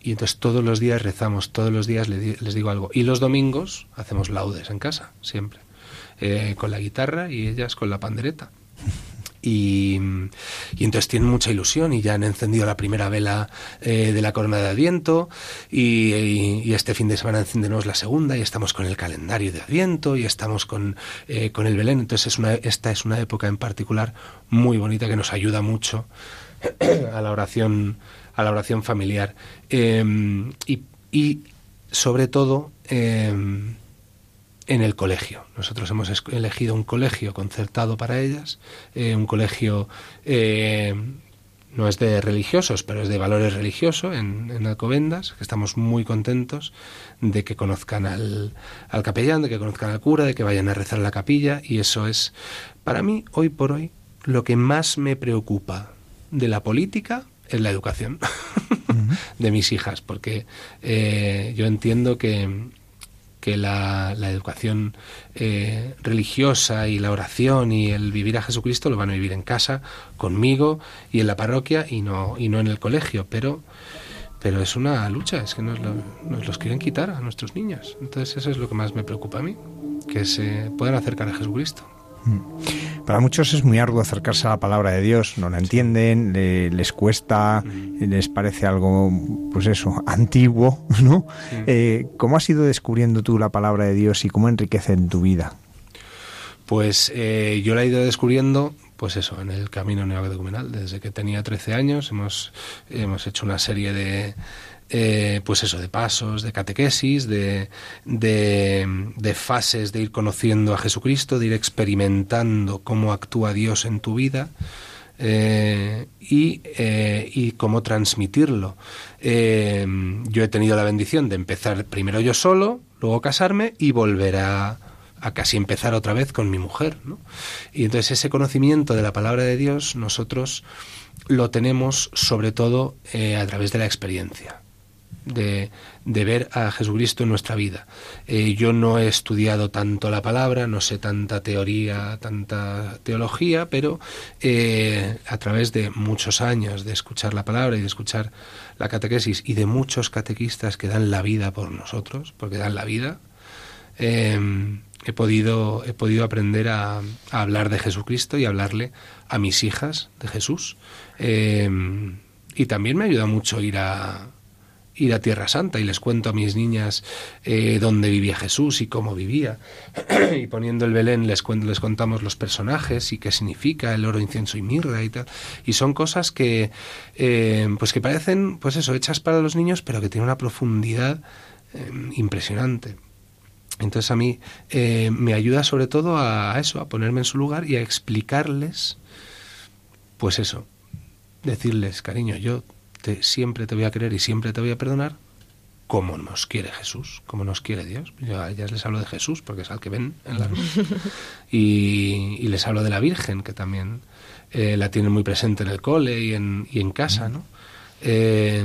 y entonces todos los días rezamos, todos los días les digo algo. Y los domingos hacemos laudes en casa, siempre. Con la guitarra y ellas con la pandereta. Y, entonces tienen mucha ilusión y ya han encendido la primera vela eh, de la corona de Adviento y, este fin de semana encendemos la segunda y estamos con el calendario de Adviento y estamos con, eh, con el Belén. Entonces esta es una época en particular muy bonita que nos ayuda mucho [clears throat] a la oración a la oración familiar. Em, y, sobre todo en el colegio. Nosotros hemos elegido un colegio concertado para ellas, eh, un colegio eh, no es de religiosos, pero es de valores religiosos en, en, Alcobendas, que estamos muy contentos de que conozcan al, al capellán, de que conozcan al cura, de que vayan a rezar a la capilla, y eso es, para mí, hoy por hoy, lo que más me preocupa de la política es la educación [laughs] de mis hijas, porque eh, yo entiendo que, que la, educación eh, religiosa y la oración y el vivir a Jesucristo lo van a vivir en casa, conmigo y en la parroquia y no, y no en el colegio, pero, pero es una lucha, es que nos, nos los quieren quitar a nuestros niños. Entonces eso es lo que más me preocupa a mí, que se puedan acercar a Jesucristo. Mm. Para muchos es muy arduo acercarse a la palabra de Dios, no la entienden, les cuesta, les parece algo, pues eso, antiguo, [laughs] ¿no? Eh, ¿Cómo has ido descubriendo tú la palabra de Dios y cómo enriquece en tu vida? Pues eh, yo la he ido descubriendo, pues eso, en el camino neocatecumenal. Desde que tenía 13 años hemos, hemos hecho una serie de, eh, pues eso, de pasos, de catequesis, de, de, fases de ir conociendo a Jesucristo, de ir experimentando cómo actúa Dios en tu vida. Eh, y, eh, y, cómo transmitirlo. yo he tenido la bendición de empezar primero yo solo, luego casarme y volver a, a casi empezar otra vez con mi mujer. Y entonces ese conocimiento de la palabra de Dios nosotros lo tenemos sobre todo a través de la experiencia de, ver a Jesucristo en nuestra vida. Eh, yo no he estudiado tanto la palabra, no sé tanta teoría, tanta teología, pero eh, a través de muchos años de escuchar la palabra y de escuchar la catequesis y de muchos catequistas que dan la vida por nosotros, porque dan la vida, em, he, podido, he podido aprender a, a, hablar de Jesucristo y hablarle a mis hijas de Jesús. Em, y también me ayuda mucho ir a, ir a Tierra Santa y les cuento a mis niñas eh, dónde vivía Jesús y cómo vivía. [clears throat] y poniendo el Belén les, les contamos los personajes y qué significa el oro, incienso y mirra y tal. Y son cosas que, eh, pues que parecen, pues eso, hechas para los niños, pero que tienen una profundidad eh, impresionante. Entonces a mí me ayuda sobre todo a eso, a ponerme en su lugar y a explicarles, pues eso, decirles, cariño, yo siempre te voy a querer y siempre te voy a perdonar, como nos quiere Jesús, como nos quiere Dios. Yo a ellas les hablo de Jesús, porque es al que ven en la luz. [laughs] Y, les hablo de la Virgen, que también eh, la tienen muy presente en el cole y en, y en casa, ¿no? Eh,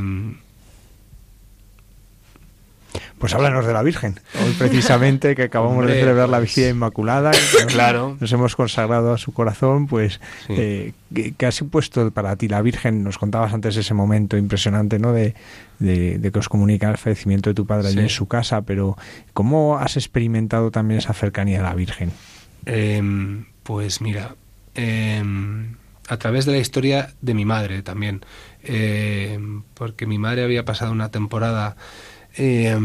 pues háblanos de la Virgen. Hoy precisamente que acabamos de celebrar la visita Inmaculada, claro. nos hemos consagrado a su corazón, pues eh, ¿qué, ha supuesto para ti la Virgen? Nos contabas antes ese momento impresionante, ¿no? De, de, que os comunica el fallecimiento de tu padre allí en su casa, pero ¿cómo has experimentado también esa cercanía a la Virgen? Em, pues mira, em, a través de la historia de mi madre también, eh, porque mi madre había pasado una temporada eh,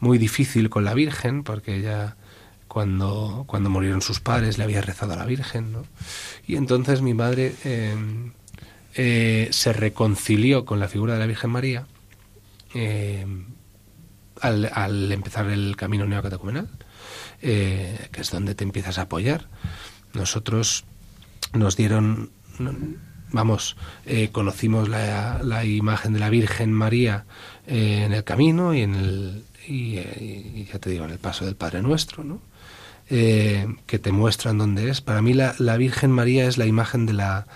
muy difícil con la Virgen, porque ella cuando, cuando murieron sus padres le había rezado a la Virgen, ¿no? Y entonces mi madre eh, se reconcilió con la figura de la Virgen María al, al, empezar el camino neocatecumenal, que es donde te empiezas a apoyar. Nosotros nos dieron vamos, eh, conocimos la, imagen de la Virgen María eh, en el camino y en el eh, y, ya te digo en el paso del Padre Nuestro, ¿no? que te muestran dónde es. Para mí la, la, Virgen María es la imagen de la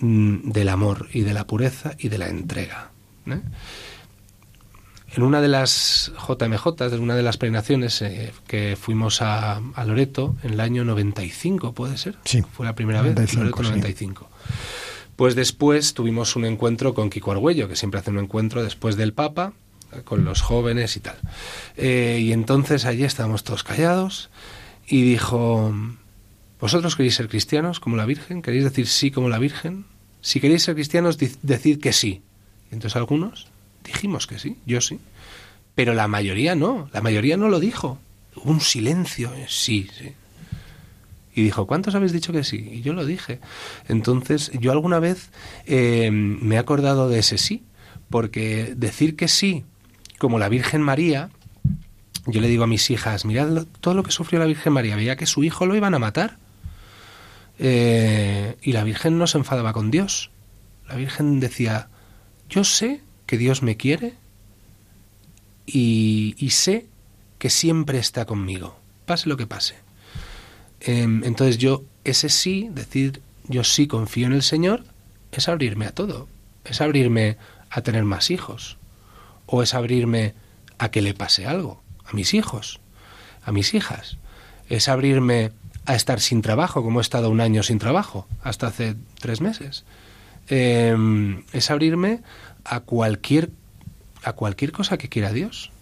mm, del amor y de la pureza y de la entrega. En una de las JMJ, en una de las peregrinaciones que fuimos a, Loreto en el año 95, ¿puede ser? Sí. Fue la primera vez, Loreto 95. Pues después tuvimos un encuentro con Kiko Argüello, que siempre hace un encuentro después del Papa, con los jóvenes y tal. Eh, y entonces allí estábamos todos callados y dijo, ¿vosotros queréis ser cristianos como la Virgen? ¿Queréis decir sí como la Virgen? Si queréis ser cristianos, decid que sí. Y entonces algunos dijimos que sí, yo sí. Pero la mayoría no, la mayoría no lo dijo. Hubo un silencio, sí, sí. Y dijo, ¿cuántos habéis dicho que sí? Y yo lo dije. Entonces, yo alguna vez eh, me he acordado de ese sí, porque decir que sí, como la Virgen María, yo le digo a mis hijas, mirad todo lo que sufrió la Virgen María, veía que su hijo lo iban a matar. Eh, y la Virgen no se enfadaba con Dios. La Virgen decía, yo sé que Dios me quiere y, y sé que siempre está conmigo, pase lo que pase. Em, entonces yo, ese sí, decir yo sí confío en el Señor, es abrirme a todo. Es abrirme a tener más hijos. O es abrirme a que le pase algo. A mis hijos. A mis hijas. Es abrirme a estar sin trabajo, como he estado un año sin trabajo, hasta hace tres meses. Em, es abrirme a cualquier, a cualquier cosa que quiera Dios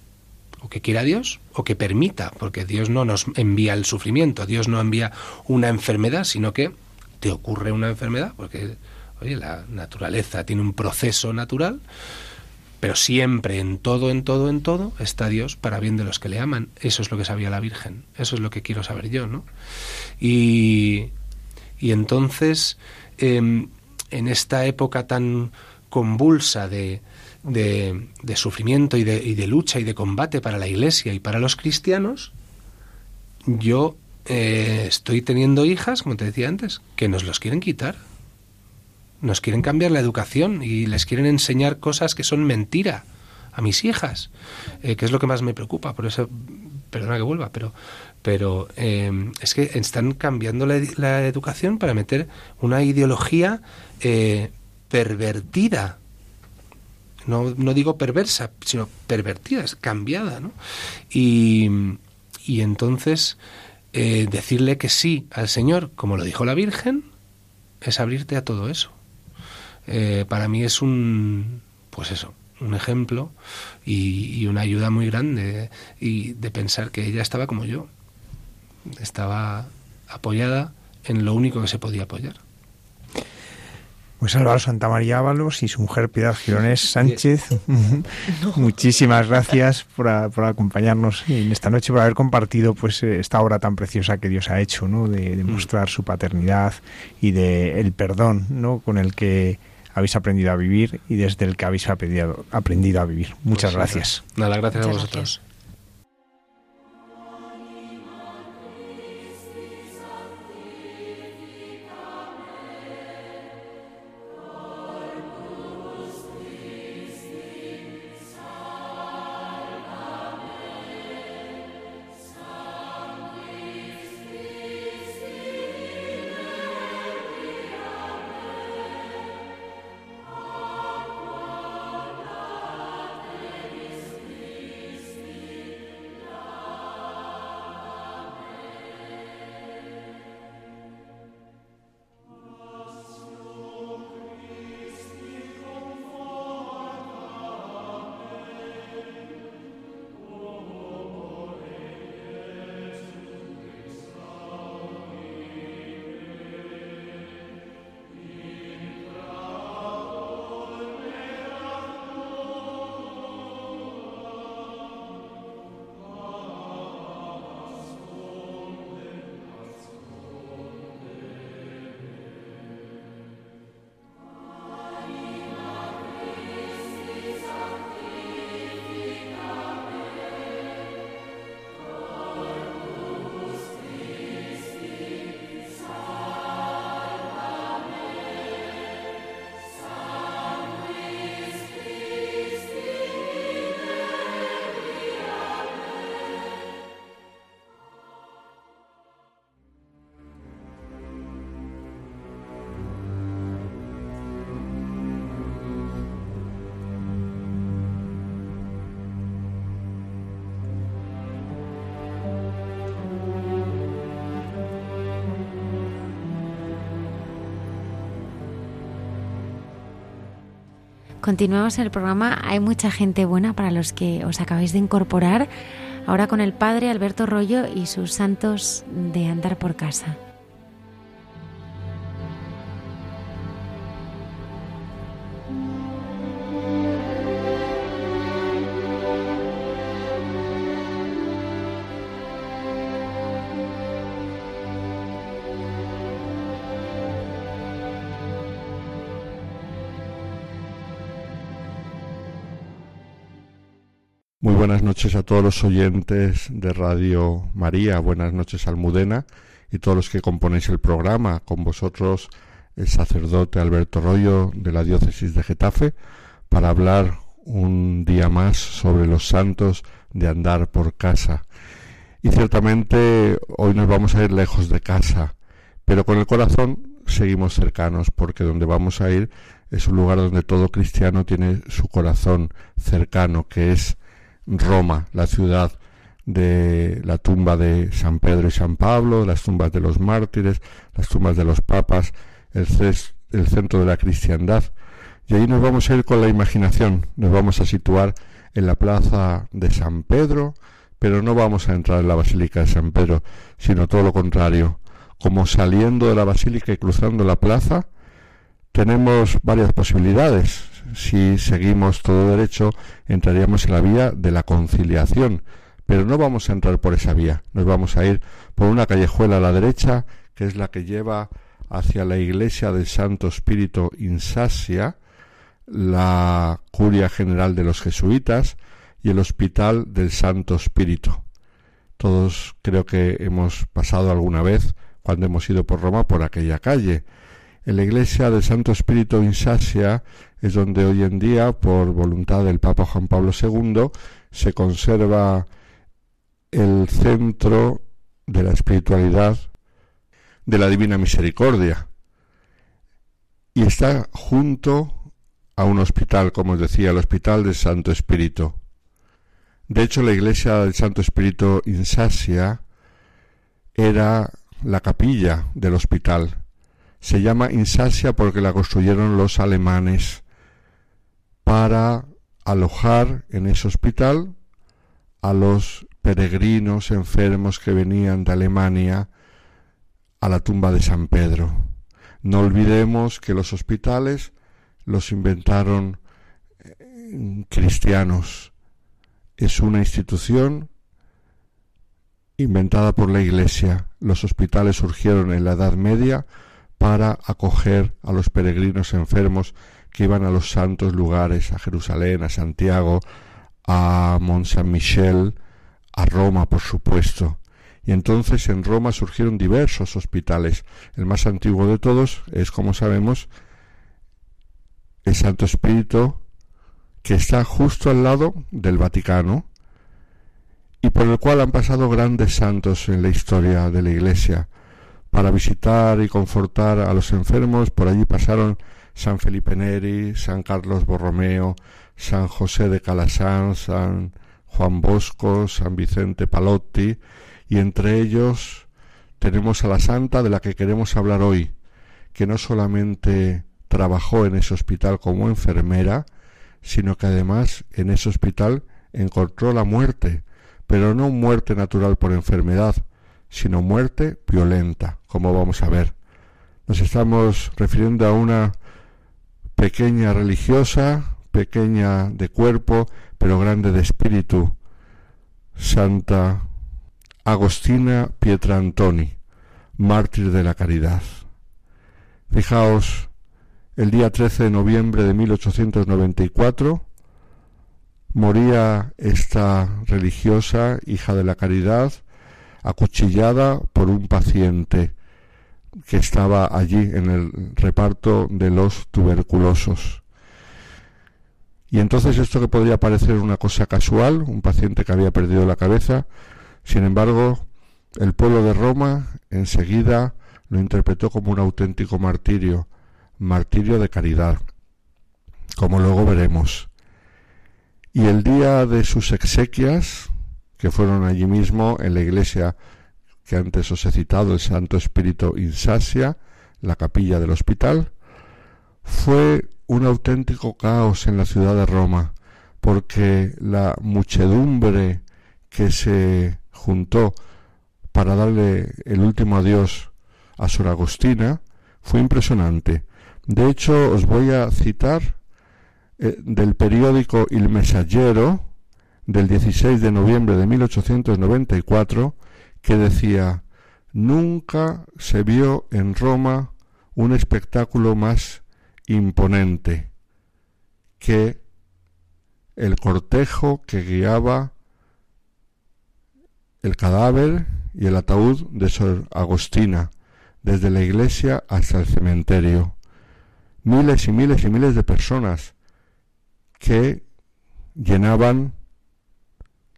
o que quiera Dios o que permita, porque Dios no nos envía el sufrimiento, Dios no envía una enfermedad, sino que te ocurre una enfermedad, porque, oye, la naturaleza tiene un proceso natural, pero siempre, en todo, en todo, en todo, está Dios para bien de los que le aman. Eso es lo que sabía la Virgen, eso es lo que quiero saber yo, ¿no? Y, y entonces, em, en esta época tan convulsa de, de, sufrimiento y de, y de, lucha y de combate para la Iglesia y para los cristianos, yo eh, estoy teniendo hijas, como te decía antes, que nos los quieren quitar. Nos quieren cambiar la educación y les quieren enseñar cosas que son mentira a mis hijas, eh, que es lo que más me preocupa. Por eso, perdona que vuelva, pero, pero eh, es que están cambiando la, la, educación para meter una ideología pervertida no, no digo perversa, sino pervertida, cambiada, ¿no? Y, y entonces eh, decirle que sí al Señor, como lo dijo la Virgen, es abrirte a todo eso. Eh, para mí es un, pues eso, un ejemplo y, y, una ayuda muy grande y de pensar que ella estaba como yo, estaba apoyada en lo único que se podía apoyar. Pues Álvaro Santa María Ábalos y su mujer Piedad Gironés Sánchez, [laughs] muchísimas gracias [laughs] por, acompañarnos en esta noche, por haber compartido pues esta obra tan preciosa que Dios ha hecho, ¿no? de, mm. mostrar su paternidad y de el perdón, ¿no? con el que habéis aprendido a vivir y desde el que habéis aprendido, aprendido a vivir. Muchas pues gracias. Nada, gracias a vosotros. Continuamos el programa. Hay mucha gente buena para los que os acabáis de incorporar. Ahora con el padre Alberto Rollo y sus santos de andar por casa. Buenas noches a todos los oyentes de Radio María, buenas noches Almudena y todos los que componéis el programa. Con vosotros el sacerdote Alberto Rollo de la diócesis de Getafe para hablar un día más sobre los santos de andar por casa. Y ciertamente hoy nos vamos a ir lejos de casa, pero con el corazón seguimos cercanos porque donde vamos a ir es un lugar donde todo cristiano tiene su corazón cercano, que es Roma, la ciudad de la tumba de San Pedro y San Pablo, las tumbas de los mártires, las tumbas de los papas, el, centro de la cristiandad. Y ahí nos vamos a ir con la imaginación, nos vamos a situar en la plaza de San Pedro, pero no vamos a entrar en la Basílica de San Pedro, sino todo lo contrario. Como saliendo de la Basílica y cruzando la plaza, tenemos varias posibilidades si seguimos todo derecho, entraríamos en la vía de la conciliación. Pero no vamos a entrar por esa vía, nos vamos a ir por una callejuela a la derecha, que es la que lleva hacia la iglesia del Santo Espíritu Insasia, la curia general de los jesuitas y el hospital del Santo Espíritu. Todos creo que hemos pasado alguna vez, cuando hemos ido por Roma, por aquella calle. En la iglesia del Santo Espíritu Insasia es donde hoy en día, por voluntad del Papa Juan Pablo II, se conserva el centro de la espiritualidad de la Divina Misericordia. Y está junto a un hospital, como os decía, el Hospital del Santo Espíritu. De hecho, la iglesia del Santo Espíritu Insasia era la capilla del hospital. Se llama Insasia porque la construyeron los alemanes para alojar en ese hospital a los peregrinos enfermos que venían de Alemania a la tumba de San Pedro. No olvidemos que los hospitales los inventaron eh, cristianos. Es una institución inventada por la Iglesia. Los hospitales surgieron en la Edad Media para acoger a los peregrinos enfermos que iban a los santos lugares, a Jerusalén, a Santiago, a Mont Saint Michel, a Roma, por supuesto. Y entonces en Roma surgieron diversos hospitales. El más antiguo de todos es, como sabemos, el Santo Espíritu, que está justo al lado del Vaticano y por el cual han pasado grandes santos en la historia de la Iglesia. Para visitar y confortar a los enfermos, por allí pasaron San Felipe Neri, San Carlos Borromeo, San José de Calasán, San Juan Bosco, San Vicente Palotti, y entre ellos tenemos a la santa de la que queremos hablar hoy, que no solamente trabajó en ese hospital como enfermera, sino que además en ese hospital encontró la muerte, pero no muerte natural por enfermedad, sino muerte violenta, como vamos a ver. Nos estamos refiriendo a una pequeña religiosa, pequeña de cuerpo, pero grande de espíritu, Santa Agostina Pietrantoni, mártir de la caridad. Fijaos, el día 13 de noviembre de 1894 moría esta religiosa, hija de la caridad, acuchillada por un paciente que estaba allí en el reparto de los tuberculosos. Y entonces esto que podría parecer una cosa casual, un paciente que había perdido la cabeza, sin embargo, el pueblo de Roma enseguida lo interpretó como un auténtico martirio, martirio de caridad, como luego veremos. Y el día de sus exequias, que fueron allí mismo en la iglesia que antes os he citado, el Santo Espíritu Insasia, la capilla del hospital, fue un auténtico caos en la ciudad de Roma, porque la muchedumbre que se juntó para darle el último adiós a Sor Agustina fue impresionante. De hecho, os voy a citar eh, del periódico Il Messaggero del 16 de noviembre de 1894 que decía Nunca se vio en Roma un espectáculo más imponente que el cortejo que guiaba el cadáver y el ataúd de Sor Agostina, desde la iglesia hasta el cementerio. Miles y miles y miles de personas que llenaban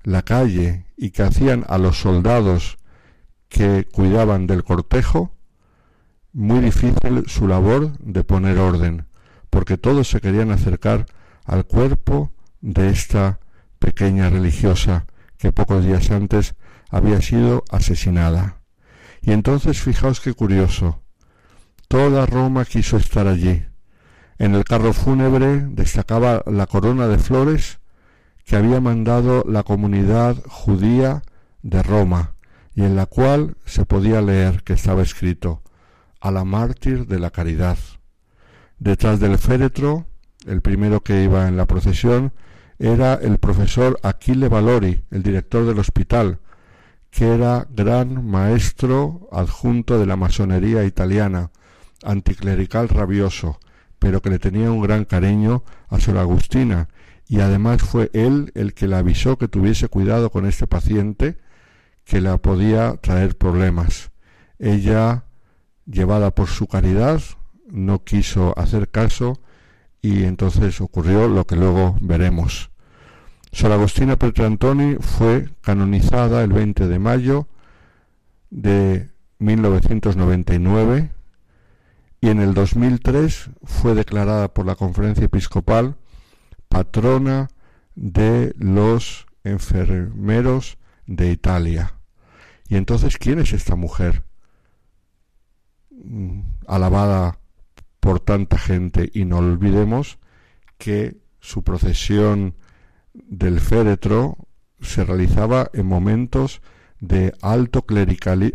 la calle y que hacían a los soldados que cuidaban del cortejo muy difícil su labor de poner orden, porque todos se querían acercar al cuerpo de esta pequeña religiosa que pocos días antes había sido asesinada. Y entonces fijaos qué curioso, toda Roma quiso estar allí. En el carro fúnebre destacaba la corona de flores que había mandado la comunidad judía de Roma y en la cual se podía leer que estaba escrito a la mártir de la caridad. Detrás del féretro, el primero que iba en la procesión, era el profesor Aquile Valori, el director del hospital, que era gran maestro adjunto de la masonería italiana, anticlerical rabioso, pero que le tenía un gran cariño a Sor Agustina, y además fue él el que le avisó que tuviese cuidado con este paciente, que la podía traer problemas. Ella, llevada por su caridad, no quiso hacer caso y entonces ocurrió lo que luego veremos. Sor Agostina Petrantoni fue canonizada el 20 de mayo de 1999 y en el 2003 fue declarada por la Conferencia Episcopal patrona de los enfermeros de Italia. Y entonces, ¿quién es esta mujer mm, alabada por tanta gente? Y no olvidemos que su procesión del féretro se realizaba en momentos de alto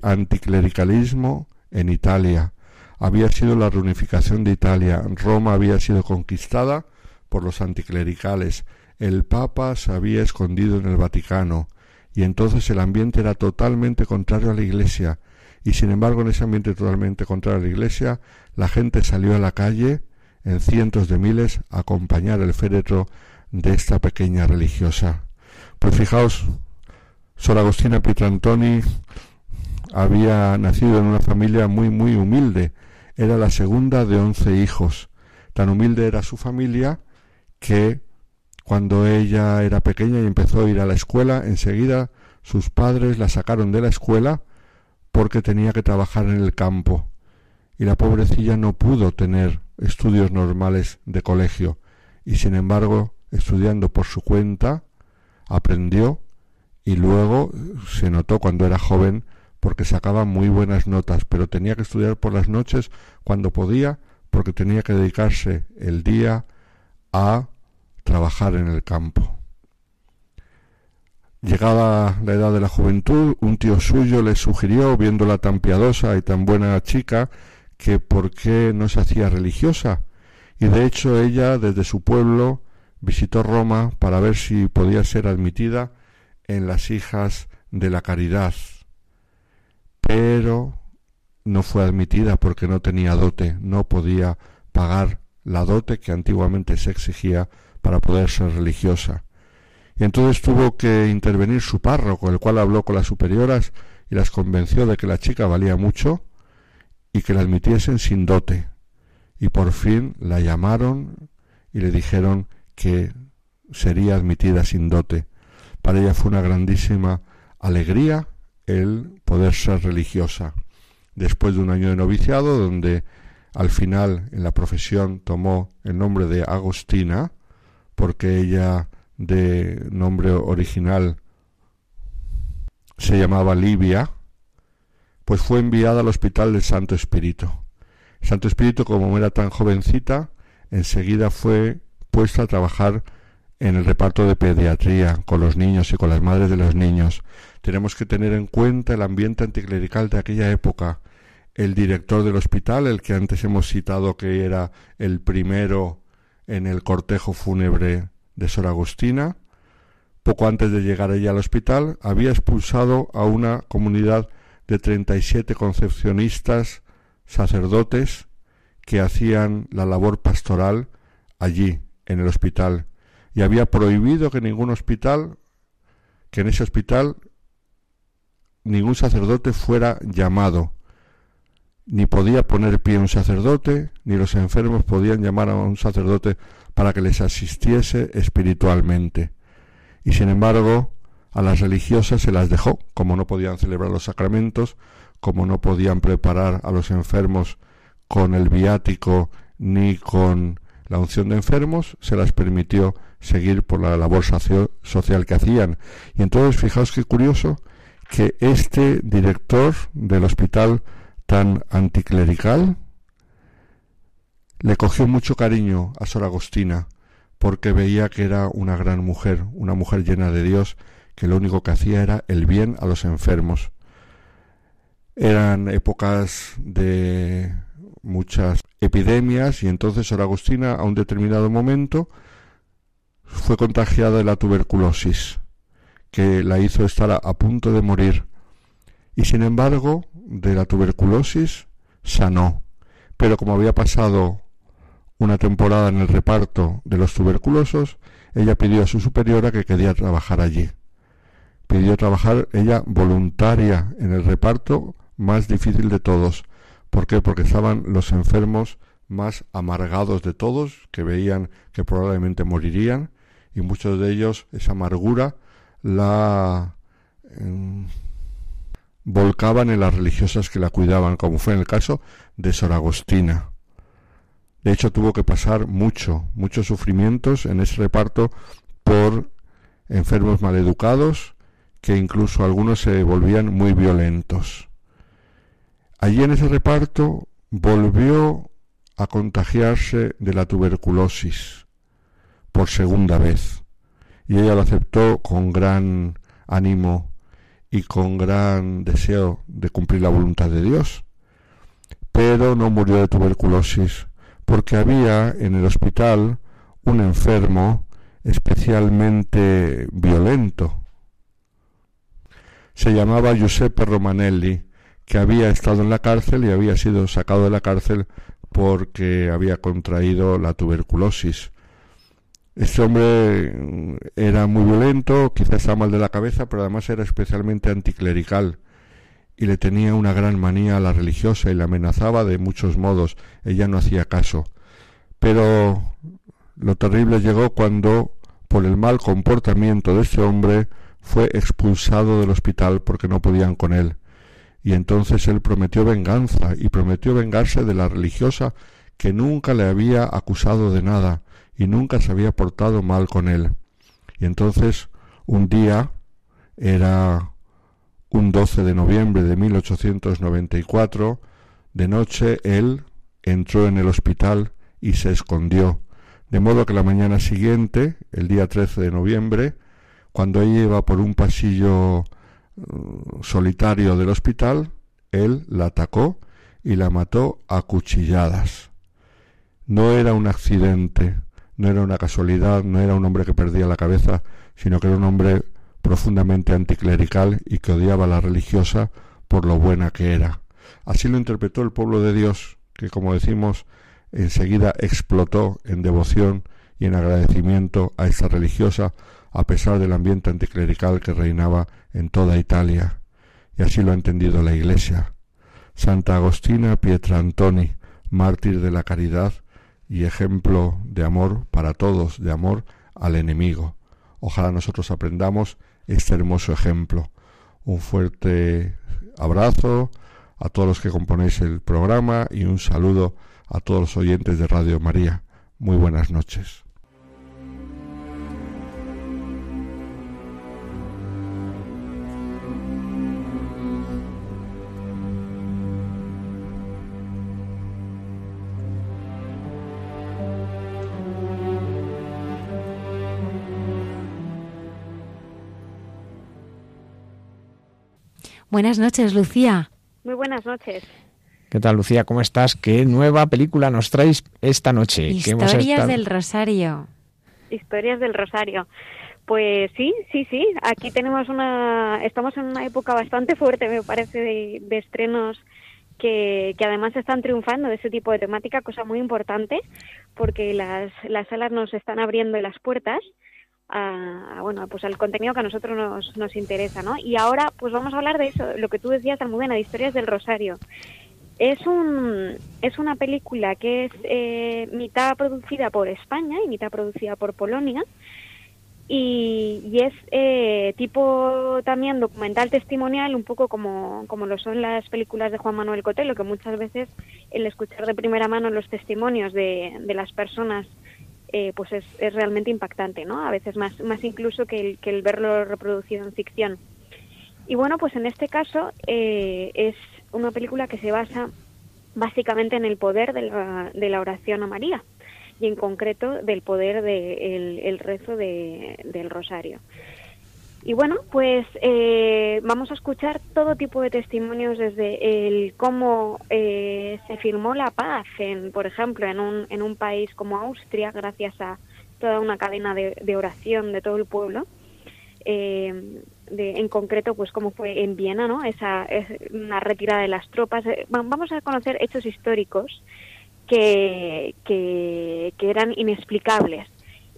anticlericalismo en Italia. Había sido la reunificación de Italia. Roma había sido conquistada por los anticlericales. El Papa se había escondido en el Vaticano y entonces el ambiente era totalmente contrario a la Iglesia. Y sin embargo, en ese ambiente totalmente contrario a la Iglesia, la gente salió a la calle en cientos de miles a acompañar el féretro de esta pequeña religiosa. Pues fijaos, Sor Agostina Pietrantoni había nacido en una familia muy, muy humilde. Era la segunda de once hijos. Tan humilde era su familia que cuando ella era pequeña y empezó a ir a la escuela, enseguida sus padres la sacaron de la escuela porque tenía que trabajar en el campo. Y la pobrecilla no pudo tener estudios normales de colegio. Y sin embargo, estudiando por su cuenta, aprendió y luego se notó cuando era joven porque sacaba muy buenas notas, pero tenía que estudiar por las noches cuando podía porque tenía que dedicarse el día a trabajar en el campo. Llegada la edad de la juventud, un tío suyo le sugirió, viéndola tan piadosa y tan buena chica, que por qué no se hacía religiosa. Y de hecho ella, desde su pueblo, visitó Roma para ver si podía ser admitida en las hijas de la caridad. Pero no fue admitida porque no tenía dote, no podía pagar la dote que antiguamente se exigía para poder ser religiosa. Y entonces tuvo que intervenir su párroco, el cual habló con las superioras y las convenció de que la chica valía mucho y que la admitiesen sin dote. Y por fin la llamaron y le dijeron que sería admitida sin dote. Para ella fue una grandísima alegría el poder ser religiosa. Después de un año de noviciado, donde al final en la profesión tomó el nombre de Agostina, porque ella de nombre original se llamaba Livia, pues fue enviada al hospital del Santo Espíritu. Santo Espíritu, como era tan jovencita, enseguida fue puesta a trabajar en el reparto de pediatría con los niños y con las madres de los niños. Tenemos que tener en cuenta el ambiente anticlerical de aquella época. El director del hospital, el que antes hemos citado que era el primero en el cortejo fúnebre de Sor Agustina, poco antes de llegar ella al hospital, había expulsado a una comunidad de 37 concepcionistas sacerdotes que hacían la labor pastoral allí, en el hospital, y había prohibido que ningún hospital, que en ese hospital ningún sacerdote fuera llamado. Ni podía poner pie un sacerdote, ni los enfermos podían llamar a un sacerdote para que les asistiese espiritualmente. Y sin embargo, a las religiosas se las dejó, como no podían celebrar los sacramentos, como no podían preparar a los enfermos con el viático ni con la unción de enfermos, se las permitió seguir por la labor social que hacían. Y entonces, fijaos qué curioso que este director del hospital tan anticlerical le cogió mucho cariño a Sor Agostina, porque veía que era una gran mujer, una mujer llena de Dios, que lo único que hacía era el bien a los enfermos. Eran épocas de muchas epidemias y entonces Sor Agustina a un determinado momento fue contagiada de la tuberculosis, que la hizo estar a, punto de morir. Y sin embargo, de la tuberculosis sanó. Pero como había pasado una temporada en el reparto de los tuberculosos, ella pidió a su superiora que quería trabajar allí. Pidió trabajar ella voluntaria en el reparto más difícil de todos. ¿Por qué? Porque estaban los enfermos más amargados de todos, que veían que probablemente morirían, y muchos de ellos esa amargura la em, volcaban en las religiosas que la cuidaban, como fue en el caso de Sor Agostina. De hecho, tuvo que pasar mucho, muchos sufrimientos en ese reparto por enfermos maleducados, que incluso algunos se volvían muy violentos. Allí en ese reparto volvió a contagiarse de la tuberculosis por segunda vez, y ella lo aceptó con gran ánimo y con gran deseo de cumplir la voluntad de Dios, pero no murió de tuberculosis porque había en el hospital un enfermo especialmente violento. Se llamaba Giuseppe Romanelli, que había estado en la cárcel y había sido sacado de la cárcel porque había contraído la tuberculosis. Este hombre mm, era muy violento, quizás estaba mal de la cabeza, pero además era especialmente anticlerical y le tenía una gran manía a la religiosa y la amenazaba de muchos modos. Ella no hacía caso. Pero lo terrible llegó cuando, por el mal comportamiento de este hombre, fue expulsado del hospital porque no podían con él. Y entonces él prometió venganza y prometió vengarse de la religiosa que nunca le había acusado de nada y nunca se había portado mal con él. Y entonces un día era un 12 de noviembre de 1894, de noche él entró en el hospital y se escondió, de modo que la mañana siguiente, el día 13 de noviembre, cuando ella iba por un pasillo mm, solitario del hospital, él la atacó y la mató a cuchilladas. No era un accidente, no era una casualidad, no era un hombre que perdía la cabeza, sino que era un hombre profundamente anticlerical y que odiaba a la religiosa por lo buena que era. Así lo interpretó el pueblo de Dios, que como decimos, enseguida explotó en devoción y en agradecimiento a esta religiosa, a pesar del ambiente anticlerical que reinaba en toda Italia. Y así lo ha entendido la Iglesia. Santa Agostina Pietra Antoni, mártir de la caridad y ejemplo de amor para todos, de amor al enemigo. Ojalá nosotros aprendamos este hermoso ejemplo. Un fuerte abrazo a todos los que componéis el programa y un saludo a todos los oyentes de Radio María. Muy buenas noches. Buenas noches, Lucía. Muy buenas noches. ¿Qué tal, Lucía? ¿Cómo estás? ¿Qué nueva película nos traéis esta noche? Historias del Rosario. Historias del Rosario. Pues sí, sí, sí. Aquí tenemos una. Estamos en una época bastante fuerte, me parece, de, estrenos que, que, además están triunfando de ese tipo de temática, cosa muy importante, porque las, las salas nos están abriendo las puertas a, bueno, pues al contenido que a nosotros nos, nos interesa, ¿no? Y ahora, pues vamos a hablar de eso, lo que tú decías, Almudena, de Historias del Rosario. Es, un, es una película que es eh, mitad producida por España y mitad producida por Polonia, y, es eh, tipo también documental testimonial, un poco como, como lo son las películas de Juan Manuel Cotelo, que muchas veces el escuchar de primera mano los testimonios de, de las personas eh, pues es, es, realmente impactante, ¿no? A veces más, más incluso que el, que el verlo reproducido en ficción. Y bueno, pues en este caso eh, es una película que se basa básicamente en el poder de la, de la oración a María y en concreto del poder del de el rezo de, del rosario. Y bueno, pues eh, vamos a escuchar todo tipo de testimonios desde el cómo eh, se firmó la paz, en, por ejemplo, en un, en un país como Austria, gracias a toda una cadena de, oración de todo el pueblo. Eh, de, en concreto, pues cómo fue en Viena, ¿no? Esa es una retirada de las tropas. Vamos a conocer hechos históricos que, que, que eran inexplicables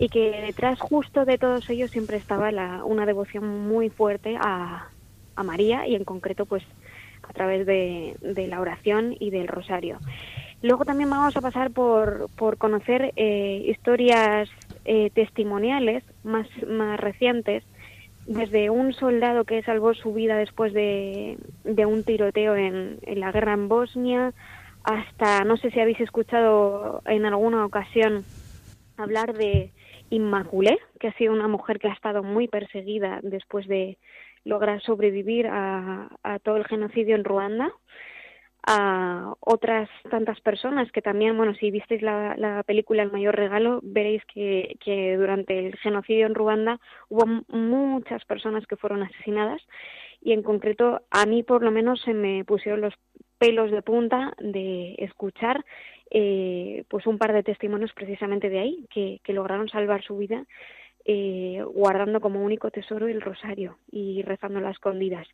y que detrás justo de todos ellos siempre estaba la, una devoción muy fuerte a, a, María y en concreto pues a través de, la oración y del rosario. Luego también vamos a pasar por, por conocer eh, historias eh, testimoniales más, más recientes, desde un soldado que salvó su vida después de, un tiroteo en la guerra en Bosnia, hasta, no sé si habéis escuchado en alguna ocasión hablar de Inmaculé, que ha sido una mujer que ha estado muy perseguida después de lograr sobrevivir a, todo el genocidio en Ruanda, a otras tantas personas que también, bueno, si visteis la, película El mayor regalo, veréis que, que, durante el genocidio en Ruanda hubo muchas personas que fueron asesinadas y en concreto a mí por lo menos se me pusieron los pelos de punta de escuchar eh, pues un par de testimonios precisamente de ahí que, lograron salvar su vida eh, guardando como único tesoro el rosario y rezando las escondidas.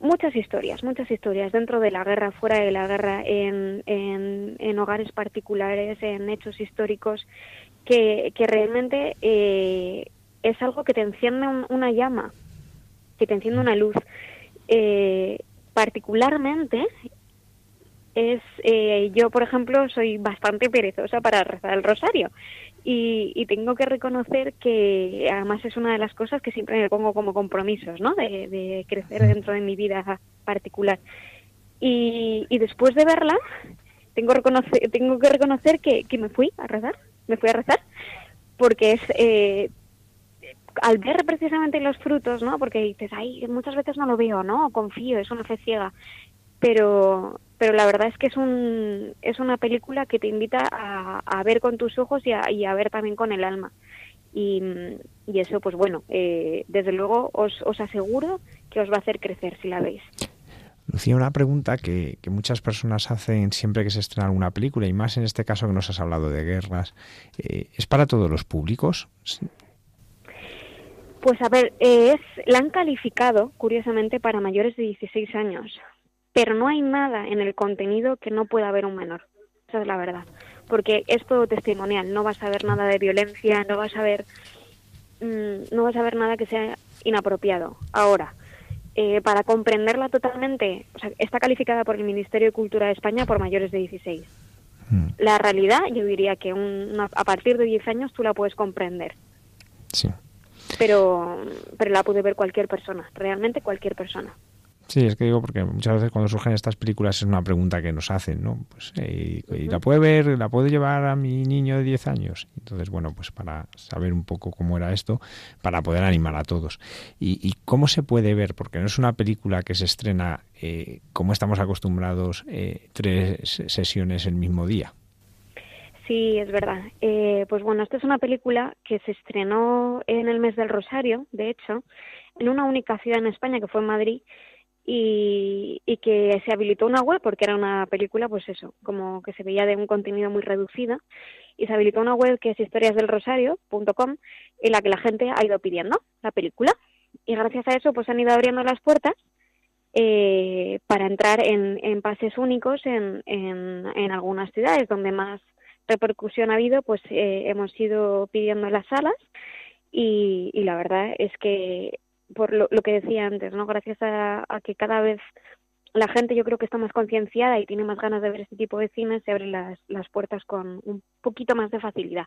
Muchas historias, muchas historias dentro de la guerra, fuera de la guerra, en, en, hogares particulares, en hechos históricos, que, que realmente eh, es algo que te enciende una llama, que te enciende una luz. particularmente es eh, yo por ejemplo soy bastante perezosa para rezar el rosario y, tengo que reconocer que además es una de las cosas que siempre me pongo como compromisos no de, crecer dentro de mi vida particular y, después de verla tengo reconocer tengo que reconocer que, que me fui a rezar me fui a rezar porque es eh, al ver precisamente los frutos, ¿no? Porque dices, ay, muchas veces no lo veo, ¿no? Confío, es una fe ciega. Pero pero la verdad es que es, un, es una película que te invita a, ver con tus ojos y a, ver también con el alma. Y, eso, pues bueno, eh, desde luego os, os aseguro que os va a hacer crecer si la veis. Lucía, una pregunta que, muchas personas hacen siempre que se estrena alguna película, y más en este caso que nos has hablado de guerras, eh, ¿es para todos los públicos? Pues a ver, es, la han calificado, curiosamente, para mayores de 16 años pero no hay nada en el contenido que no pueda haber un menor. Esa es la verdad. Porque es todo testimonial, no vas a ver nada de violencia, no vas a ver, mm, no vas a ver nada que sea inapropiado. Ahora, eh, para comprenderla totalmente, o sea, está calificada por el Ministerio de Cultura de España por mayores de 16. Mm. La realidad, yo diría que a partir de 10 años tú la puedes comprender. Sí. Pero, pero la puede ver cualquier persona, realmente cualquier persona. Sí, es que digo porque muchas veces cuando surgen estas películas es una pregunta que nos hacen, ¿no? Pues, eh, ¿y la puede ver, la puedo llevar a mi niño de 10 años? Entonces, bueno, pues para saber un poco cómo era esto, para poder animar a todos. ¿Y, cómo se puede ver? Porque no es una película que se estrena eh, como estamos acostumbrados, eh, tres sesiones el mismo día. Sí, es verdad. pues bueno, esta es una película que se estrenó en el mes del Rosario, de hecho, en una única ciudad en España, que fue en Madrid, y, y, que se habilitó una web porque era una película, pues eso, como que se veía de un contenido muy reducido, y se habilitó una web que es historiasdelrosario.com, en la que la gente ha ido pidiendo la película, y gracias a eso pues han ido abriendo las puertas eh, para entrar en, pases únicos en, en, en, algunas ciudades donde más repercusión ha habido, pues eh, hemos ido pidiendo las salas y, y la verdad es que por lo, que decía antes, ¿no? Gracias a, que cada vez la gente yo creo que está más concienciada y tiene más ganas de ver este tipo de cine, se abren las, las puertas con un poquito más de facilidad.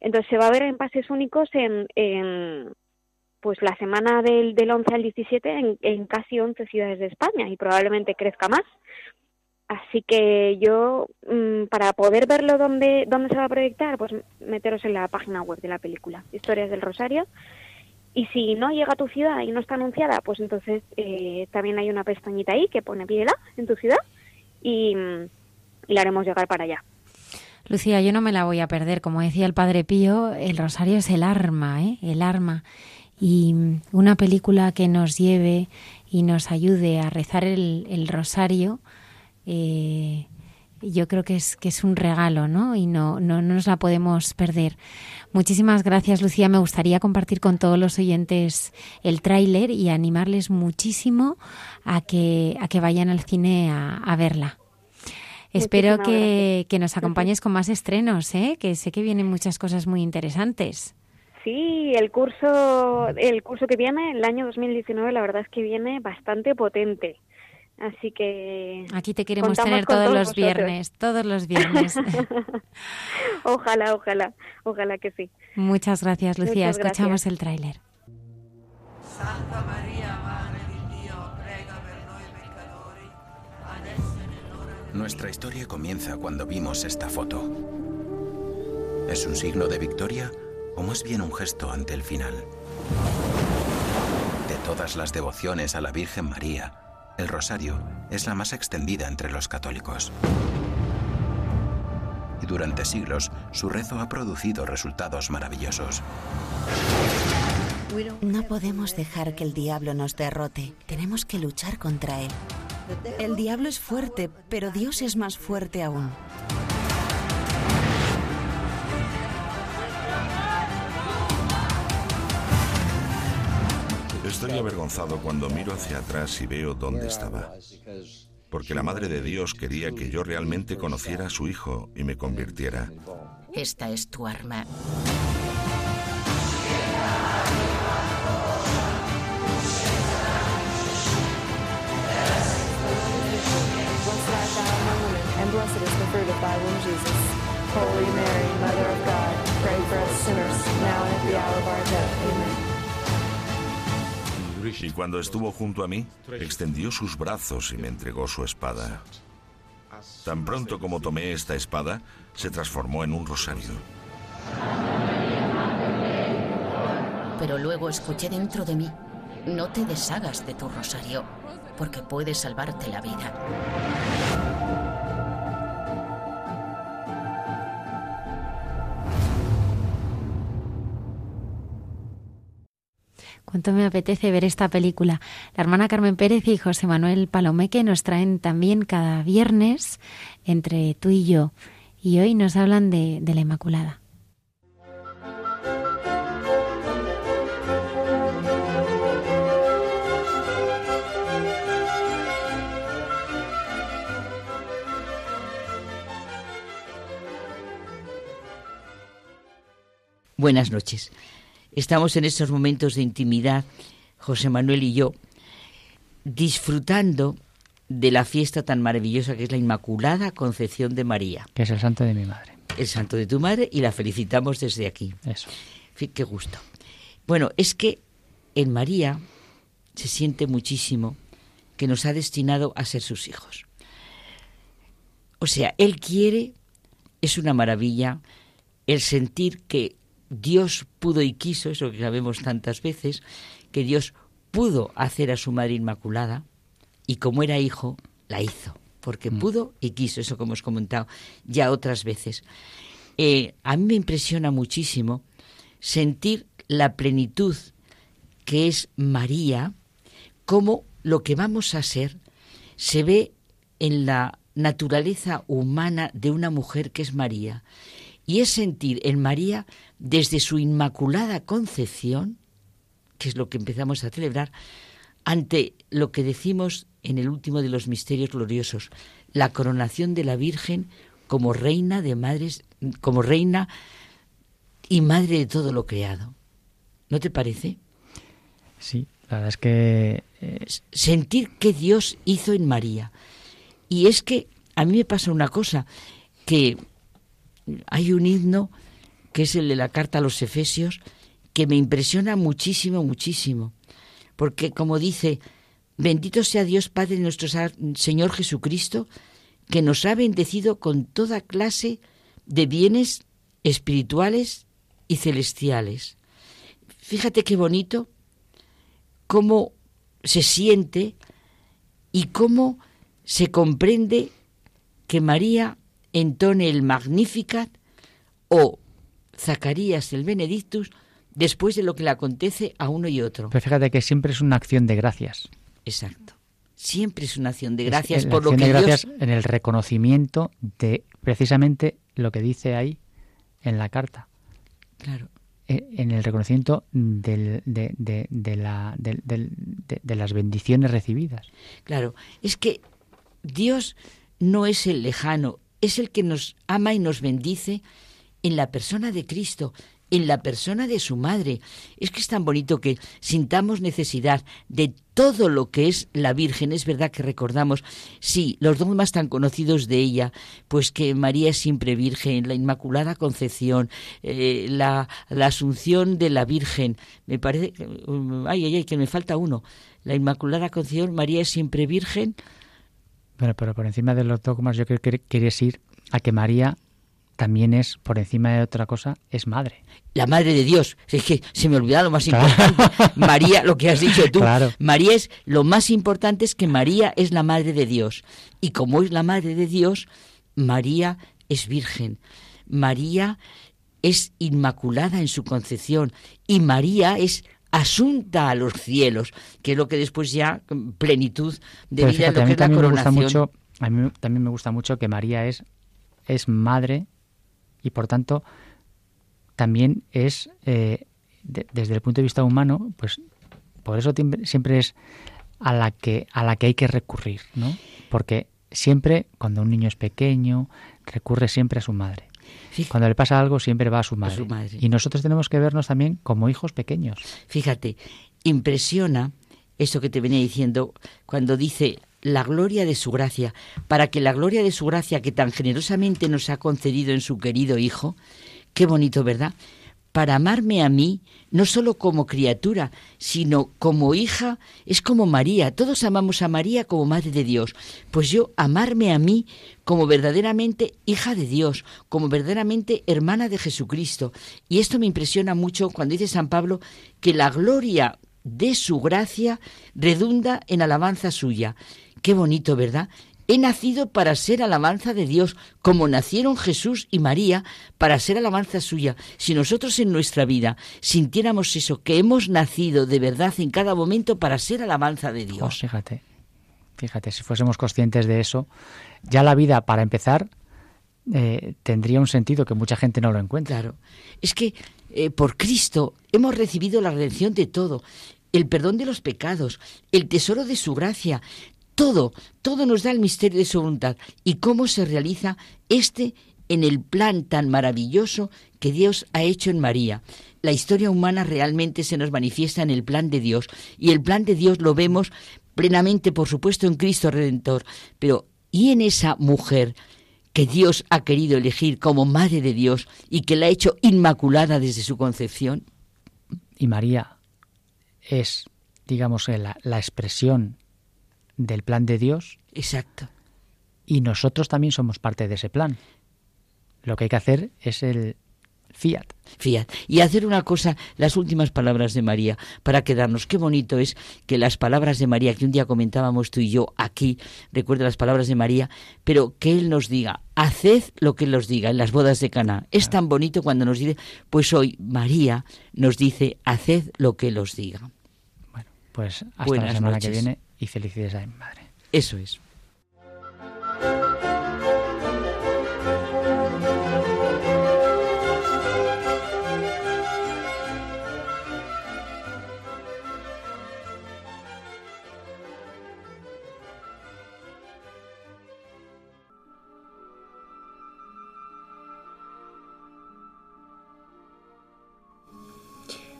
Entonces se va a ver en pases únicos en, pues la semana del, del 11 al 17 en, en casi 11 ciudades de España y probablemente crezca más. Así que yo, mmm, para poder verlo dónde, dónde se va a proyectar, pues meteros en la página web de la película, Historias del Rosario. Y si no llega a tu ciudad y no está anunciada, pues entonces eh, también hay una pestañita ahí que pone pídela en tu ciudad y, y la haremos llegar para allá. Lucía, yo no me la voy a perder. Como decía el Padre Pío, el rosario es el arma, ¿eh? el arma. Y una película que nos lleve y nos ayude a rezar el, el rosario, eh, yo creo que es, que es un regalo, ¿no? Y no, no, no nos la podemos perder. Muchísimas gracias, Lucía. Me gustaría compartir con todos los oyentes el tráiler y animarles muchísimo a que, a que vayan al cine a, a verla. Espero que, que, nos acompañes con más estrenos, ¿eh? que sé que vienen muchas cosas muy interesantes. Sí, el curso, el curso que viene, el año 2019, la verdad es que viene bastante potente. Así que aquí te queremos tener todos, todos, los vosotros. viernes, todos los viernes. [laughs] ojalá, ojalá, ojalá que sí. Muchas gracias, Lucía. Muchas Escuchamos el tráiler. Santa María, Madre di Dio, prega per noi peccatori, adesso nell'ora Nuestra historia comienza cuando vimos esta foto. ¿Es un signo de victoria o más bien un gesto ante el final? De todas las devociones a la Virgen María, el rosario es la más extendida entre los católicos. Y durante siglos, su rezo ha producido resultados maravillosos. No podemos dejar que el diablo nos derrote. Tenemos que luchar contra él. El diablo es fuerte, pero Dios es más fuerte aún. Estoy avergonzado cuando miro hacia atrás y veo dónde estaba. Porque la Madre de Dios quería que yo realmente conociera a su Hijo y me convirtiera. Esta es tu arma. blessed is the fruit of thy womb, Jesus. Holy Mary, Mother of God, pray for us sinners, now and at the hour of our death. Amen. Y cuando estuvo junto a mí, extendió sus brazos y me entregó su espada. Tan pronto como tomé esta espada, se transformó en un rosario. Pero luego escuché dentro de mí, no te deshagas de tu rosario, porque puede salvarte la vida. Cuánto me apetece ver esta película. La hermana Carmen Pérez y José Manuel Palomeque nos traen también cada viernes entre tú y yo. Y hoy nos hablan de, de la Inmaculada. Buenas noches. Estamos en estos momentos de intimidad, José Manuel y yo, disfrutando de la fiesta tan maravillosa que es la Inmaculada Concepción de María. Que es el santo de mi madre. El santo de tu madre y la felicitamos desde aquí. Eso. Qué gusto. Bueno, es que en María se siente muchísimo que nos ha destinado a ser sus hijos. O sea, Él quiere, es una maravilla, el sentir que Dios pudo y quiso, eso que sabemos tantas veces, que Dios pudo hacer a su Madre Inmaculada y como era hijo, la hizo, porque mm. pudo y quiso, eso como hemos comentado ya otras veces. eh, a mí me impresiona muchísimo sentir la plenitud que es María, como lo que vamos a ser se ve en la naturaleza humana de una mujer que es María. Y es sentir en María, desde su inmaculada concepción, que es lo que empezamos a celebrar, ante lo que decimos en el último de los misterios gloriosos, la coronación de la Virgen como reina de madres, como reina y madre de todo lo creado. ¿No te parece? Sí, la verdad es que... Eh, sentir que Dios hizo en María. Y es que a mí me pasa una cosa, que hay un himno, que es el de la carta a los Efesios, que me impresiona muchísimo, muchísimo. Porque como dice, bendito sea Dios Padre nuestro Señor Jesucristo, que nos ha bendecido con toda clase de bienes espirituales y celestiales. Fíjate qué bonito cómo se siente y cómo se comprende que María entone el Magnificat o Zacarías el Benedictus después de lo que le acontece a uno y otro. Pero fíjate que siempre es una acción de gracias. Exacto. Siempre es una acción de gracias por lo que de gracias en el reconocimiento de precisamente lo que dice ahí en la carta. Claro. Eh, en el reconocimiento de, la, de, las bendiciones recibidas. Claro, es que Dios no es el lejano, es el que nos ama y nos bendice en la persona de Cristo en la persona de su madre. Es que es tan bonito que sintamos necesidad de todo lo que es la Virgen. Es verdad que recordamos, sí, los dogmas tan conocidos de ella, pues que María es siempre Virgen, la Inmaculada Concepción, eh, la, la, Asunción de la Virgen. Me parece, ay, ay, ay, que me falta uno. La Inmaculada Concepción, María es siempre Virgen. Bueno, pero por encima de los dogmas yo creo que quieres ir a que María también es, por encima de otra cosa, es madre. La madre de Dios. Es que se me olvidó lo más importante. María, lo que has dicho tú. María es, lo más importante es que María es la madre de Dios. Y como es la madre de Dios, María es virgen. María es inmaculada en su concepción. Y María es asunta a los cielos, que es lo que después ya plenitud de vida, lo que es la coronación. Me gusta mucho, a mí también me gusta mucho que María es, es madre y por tanto también es, eh, desde el punto de vista humano, pues por eso siempre es a la que, a la que hay que recurrir, ¿no? Porque siempre, cuando un niño es pequeño, recurre siempre a su madre. Cuando le pasa algo, siempre va a su, madre. Y nosotros tenemos que vernos también como hijos pequeños. Fíjate, impresiona eso que te venía diciendo cuando dice la gloria de su gracia, para que la gloria de su gracia que tan generosamente nos ha concedido en su querido Hijo, qué bonito, ¿verdad? Para amarme a mí, no solo como criatura, sino como hija, es como María. Todos amamos a María como Madre de Dios. Pues yo amarme a mí como verdaderamente hija de Dios, como verdaderamente hermana de Jesucristo. Y esto me impresiona mucho cuando dice San Pablo que la gloria de su gracia redunda en alabanza suya. Qué bonito, ¿verdad? He nacido para ser alabanza de Dios, como nacieron Jesús y María para ser alabanza suya. Si nosotros en nuestra vida sintiéramos eso, que hemos nacido de verdad en cada momento para ser alabanza de Dios. Fíjate, fíjate, si fuésemos conscientes de eso, ya la vida, para empezar, eh, tendría un sentido que mucha gente no lo encuentra. Claro, es que eh, por Cristo hemos recibido la redención de todo el perdón de los pecados, el tesoro de su gracia, todo, todo nos da el misterio de su voluntad y cómo se realiza este en el plan tan maravilloso que Dios ha hecho en María. La historia humana realmente se nos manifiesta en el plan de Dios y el plan de Dios lo vemos plenamente, por supuesto, en Cristo Redentor, pero ¿y en esa mujer que Dios ha querido elegir como Madre de Dios y que la ha hecho inmaculada desde su concepción? Y María es, digamos, la, la expresión del plan de Dios. Exacto. Y nosotros también somos parte de ese plan. Lo que hay que hacer es el fiat. Fiat. Y hacer una cosa, las últimas palabras de María, para quedarnos. Qué bonito es que las palabras de María, que un día comentábamos tú y yo aquí, recuerdo las palabras de María, pero que Él nos diga, haced lo que Él nos diga en las bodas de Cana. Es tan bonito cuando nos dice, pues hoy María nos dice, haced lo que Él os diga. Bueno, pues hasta Buenas la semana noches. que viene y felicidades a mi madre. Eso es.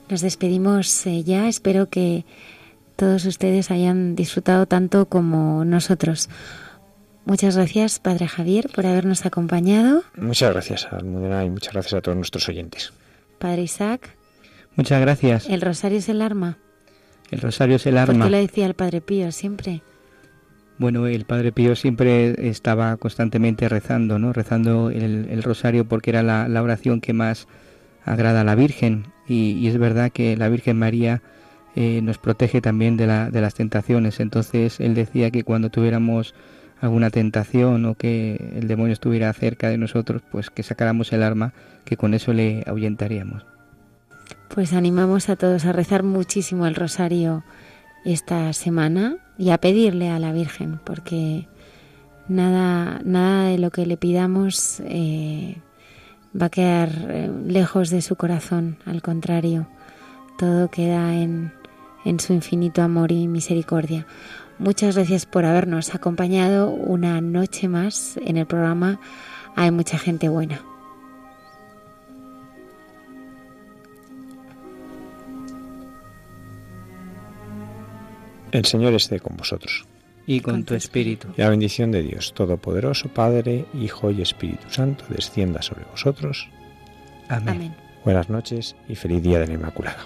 Nos despedimos eh, ya. Espero que todos ustedes hayan disfrutado tanto como nosotros. Muchas gracias, Padre Javier, por habernos acompañado. Muchas gracias, Almudena, y muchas gracias a todos nuestros oyentes. Padre Isaac, Muchas gracias. el rosario es el arma. El rosario es el ¿Por arma. qué lo decía el Padre Pío siempre? Bueno, el Padre Pío siempre estaba constantemente rezando, ¿no? Rezando el, el rosario porque era la, la oración que más agrada a la Virgen. Y, y es verdad que la Virgen María eh, nos protege también de, la, de las tentaciones. Entonces él decía que cuando tuviéramos alguna tentación o que el demonio estuviera cerca de nosotros, pues que sacáramos el arma, que con eso le ahuyentaríamos. Pues animamos a todos a rezar muchísimo el rosario esta semana y a pedirle a la Virgen, porque nada, nada de lo que le pidamos eh, va a quedar eh, lejos de su corazón, al contrario, todo queda en, en su infinito amor y misericordia. Muchas gracias por habernos acompañado una noche más en el programa Hay mucha gente buena. El Señor esté con vosotros. Y con tu espíritu. Y la bendición de Dios Todopoderoso, Padre, Hijo y Espíritu Santo, descienda sobre vosotros. Amén. Amén. Buenas noches y feliz día de la Inmaculada.